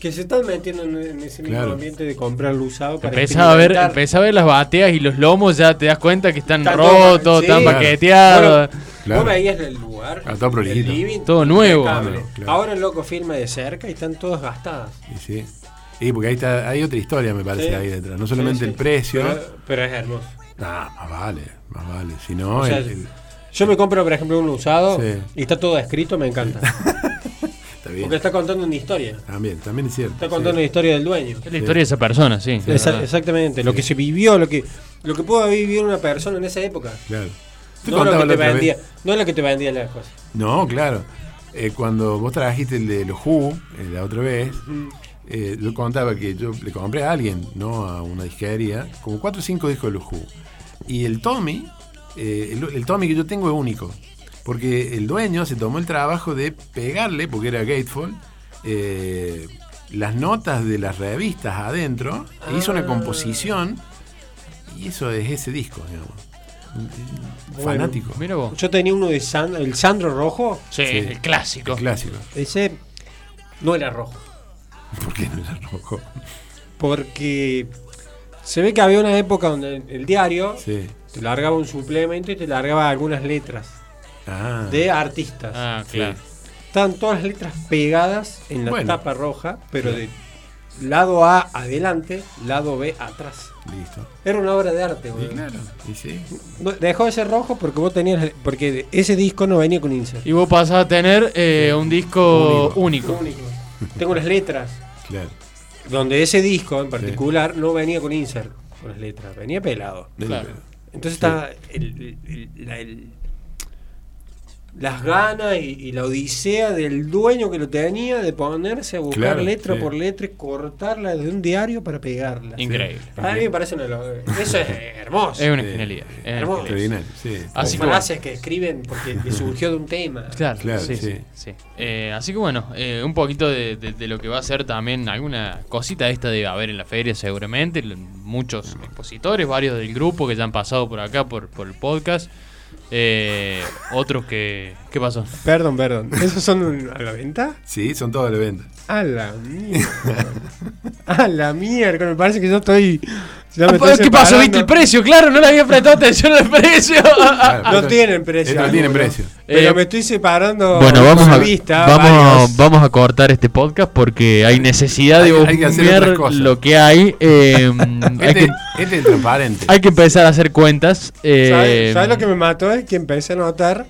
que se están metiendo en, en ese mismo Claro. ambiente de comprar lo usado para Empezás a, ver, empezás a ver las bateas y los lomos, ya te das cuenta que están Está todo- rotos, sí. están Claro. paqueteados. Claro. Vos veías el lugar, Ah, todo prolijito. el living, Todo nuevo. impecable. Claro, claro. Ahora el loco filma de cerca y están todas gastadas. Y sí. Y porque ahí está, hay otra historia, me parece, Sí. ahí detrás. No solamente Sí, sí. el precio. Pero, pero es hermoso. Ah, más vale, más vale. Si no, O sea, el- el- Yo me compro, por ejemplo, un usado Sí. y está todo escrito, me encanta. está bien. Porque está contando una historia. También, también es cierto. Está sí. contando la historia del dueño. Es la historia de esa persona, sí. Esa- exactamente, lo que se vivió, lo que lo que pudo vivido una persona en esa época. Claro. Te No lo que te vendía, no lo que te vendía las cosas. No, claro. Eh, cuando vos trajiste el de los Who, eh, la otra vez, eh, yo contaba que yo le compré a alguien, no a una disquería, como cuatro o cinco discos de los Who. Y el Tommy, eh, el, el Tommy que yo tengo es único. Porque el dueño se tomó el trabajo de pegarle, porque era Gatefold, eh, las notas de las revistas adentro, e hizo una composición, y eso es ese disco, digamos. Bueno, Fanático. Mira vos. Yo tenía uno de San- el Sandro rojo. Sí, Sí. el clásico. El clásico. Ese no era rojo. ¿Por qué no era rojo? Porque se ve que había una época donde el diario Sí. te largaba un suplemento y te largaba algunas letras Ah. de artistas. Ah, Sí. claro. Estaban todas las letras pegadas en la Bueno. tapa roja, pero de lado A adelante, lado B atrás. Listo. Era una obra de arte, güey. claro, y sí. Dejó de ser rojo porque vos tenías. Porque ese disco no venía con insert. Y vos pasás a tener eh, un disco único. Único. Tengo las letras. Claro. Donde ese disco en particular no venía con insert. Con las letras. Venía pelado. Claro. Entonces está el- el- la- el- las ganas y, y la odisea del dueño que lo tenía de ponerse a buscar Claro, letra sí. por letra y cortarla de un diario para pegarla. Increíble. A mí me parece una Eso es hermoso. Es una Sí. genialidad. una Hermoso. sí. Así que frases que escriben porque le surgió de un tema. Claro, Claro, sí, sí. sí. sí. Eh, así que bueno, eh, un poquito de, de- de lo que va a ser también alguna cosita esta de haber en la feria seguramente. Muchos expositores, varios del grupo que ya han pasado por acá por, por el podcast. Eh, otros que... ¿Qué pasó? Perdón, perdón. ¿Esos son a la venta? Sí, son todos de venta. A la mierda. A la mierda. Me parece que yo estoy. ya me Ah, estoy ¿Qué pasó? ¿Viste el precio? Claro, no le había prestado atención al precio. Claro, No tienen precio. No tienen precio. Pero Eh, me estoy separando. Bueno, vamos a, vista, vamos, vamos a cortar este podcast porque hay necesidad de Hay- hay lo que hay. eh, hay, Este, que, este es transparente. hay que empezar a hacer cuentas. eh, ¿Sabes, sabes lo que me mató? Que empecé a notar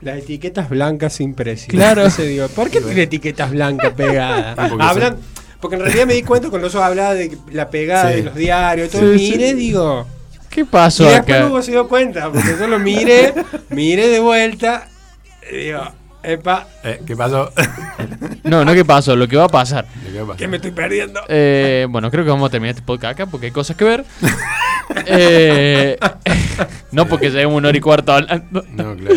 las etiquetas blancas sin precio. Claro. Entonces digo, ¿por qué tiene etiquetas blancas pegadas? Ah, porque Hablan. Porque en realidad me di cuenta cuando yo hablaba de la pegada Sí. de los diarios y todo. Sí, sí. miré, digo. ¿Qué Y pasó después acá? Hugo se dio cuenta, porque yo lo miré, miré de vuelta. Y digo, epa, Eh, ¿Qué pasó? No, no, ¿qué pasó? Lo que va a pasar. Que me estoy perdiendo. Eh, bueno, creo que vamos a terminar este podcast acá porque hay cosas que ver. Eh, no porque lleguemos una hora y cuarto hablando. No, claro.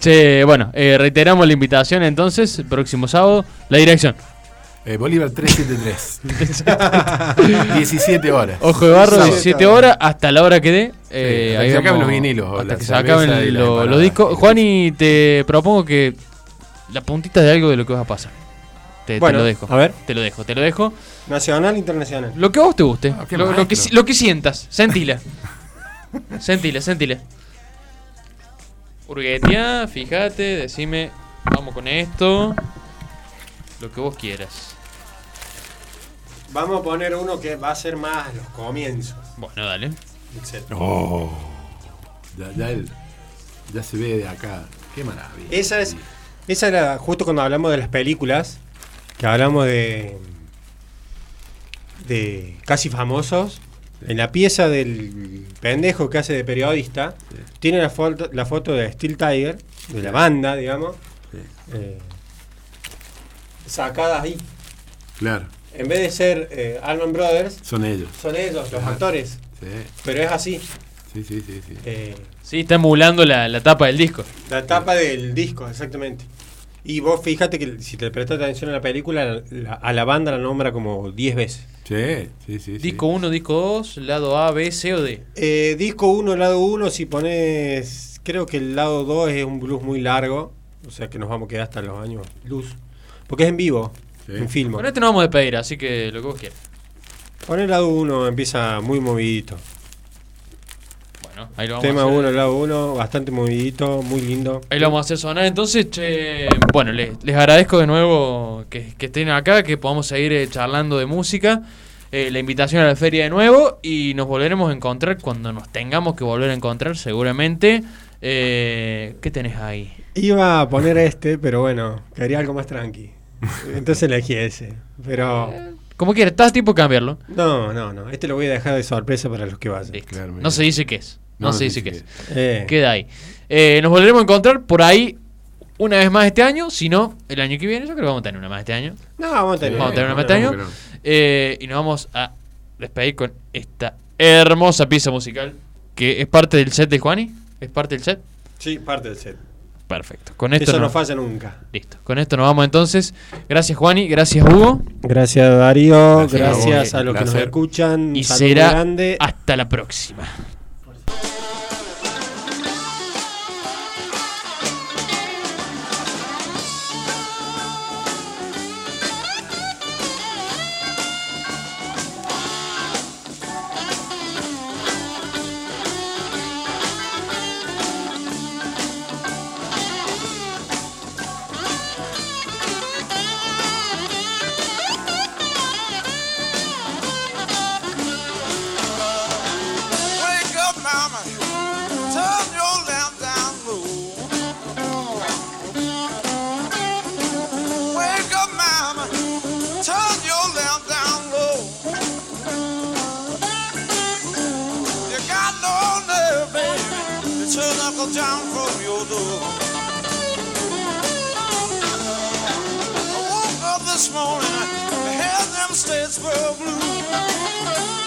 Che, bueno, eh, reiteramos la invitación entonces, el próximo sábado, la dirección. Eh, Bolívar 373. 17 horas. Ojo de barro, Sí. 17 horas hasta la hora que dé. Eh, Sí, hasta ahí que se acaben los vinilos, Hasta que se acaben y la lo- empanada. los discos. Juan, y te propongo que la puntita de algo de lo que vas a pasar. Te, lo dejo. a ver. Te lo dejo, te lo dejo. Nacional, internacional. Lo que a vos te guste. Ah, lo, lo que, lo que sientas. Sentila. sentila, sentila. Urguetia, fíjate, decime, vamos con esto. Lo que vos quieras. Vamos a poner uno que va a ser más los comienzos. Bueno, dale. Oh. Ya, ya, el- ya se ve de acá. Qué maravilla. Esa es, esa era justo cuando hablamos de las películas, que hablamos de de casi famosos. En la pieza del pendejo que hace de periodista, tiene la foto, la foto de Steel Tiger, de la banda, digamos, Sí. eh, sacada ahí. Claro, En vez de ser eh, Brothers, son ellos. son ellos, los actores. Sí, Pero es así. sí, sí, sí. sí. eh, Sí, está emulando la, la tapa del disco. La tapa del disco, exactamente. Y vos fíjate que si te prestas atención a la película, la- a la banda la nombra como 10 veces. Sí, sí, sí. Disco 1, disco 2, lado A, B, C o D. Eh, disco 1, lado 1, si pones. Creo que el lado 2 es un blues muy largo. O sea que nos vamos a quedar hasta los años blues. Porque es en vivo, Sí. en film. Con este nos vamos a despedir, así que lo que vos quieras. Pon el lado 1, empieza muy movidito. Bueno, ahí lo vamos Tema a hacer. 1, lado 1, bastante movidito, muy lindo. Ahí lo vamos a hacer sonar. Entonces, che, bueno, les, les agradezco de nuevo que, que estén acá, que podamos seguir eh, charlando de música. Eh, la invitación a la feria de nuevo y nos volveremos a encontrar cuando nos tengamos que volver a encontrar, seguramente. Eh, ¿Qué tenés ahí? Iba a poner este, pero bueno, quería algo más tranqui. Entonces elegí ese. Pero. Como quieras, estás tipo cambiarlo. No, no, no. Este lo voy a dejar de sorpresa para los que vayan. Claro, no se dice qué es. No, se dice qué es. Eh, Queda ahí. Eh, nos volveremos a encontrar por ahí una vez más este año. Si no, el año que viene, yo creo que vamos a tener una más este año. No, vamos a tener. Vamos a tener una ¿cómo más este no? año. ¿Cómo que Eh, y nos vamos a despedir con esta hermosa pieza musical que es parte del set de Juani. ¿Es parte del set? Sí, parte del set. Perfecto. Con esto Eso no nos- falla nunca. Listo. Con esto nos vamos entonces. Gracias Juani, gracias Hugo. Gracias Darío, Gracias gracias a los que nos escuchan. Y será grande. hasta la próxima. Turn down from your door. I woke up this morning. I had them Statesboro blues.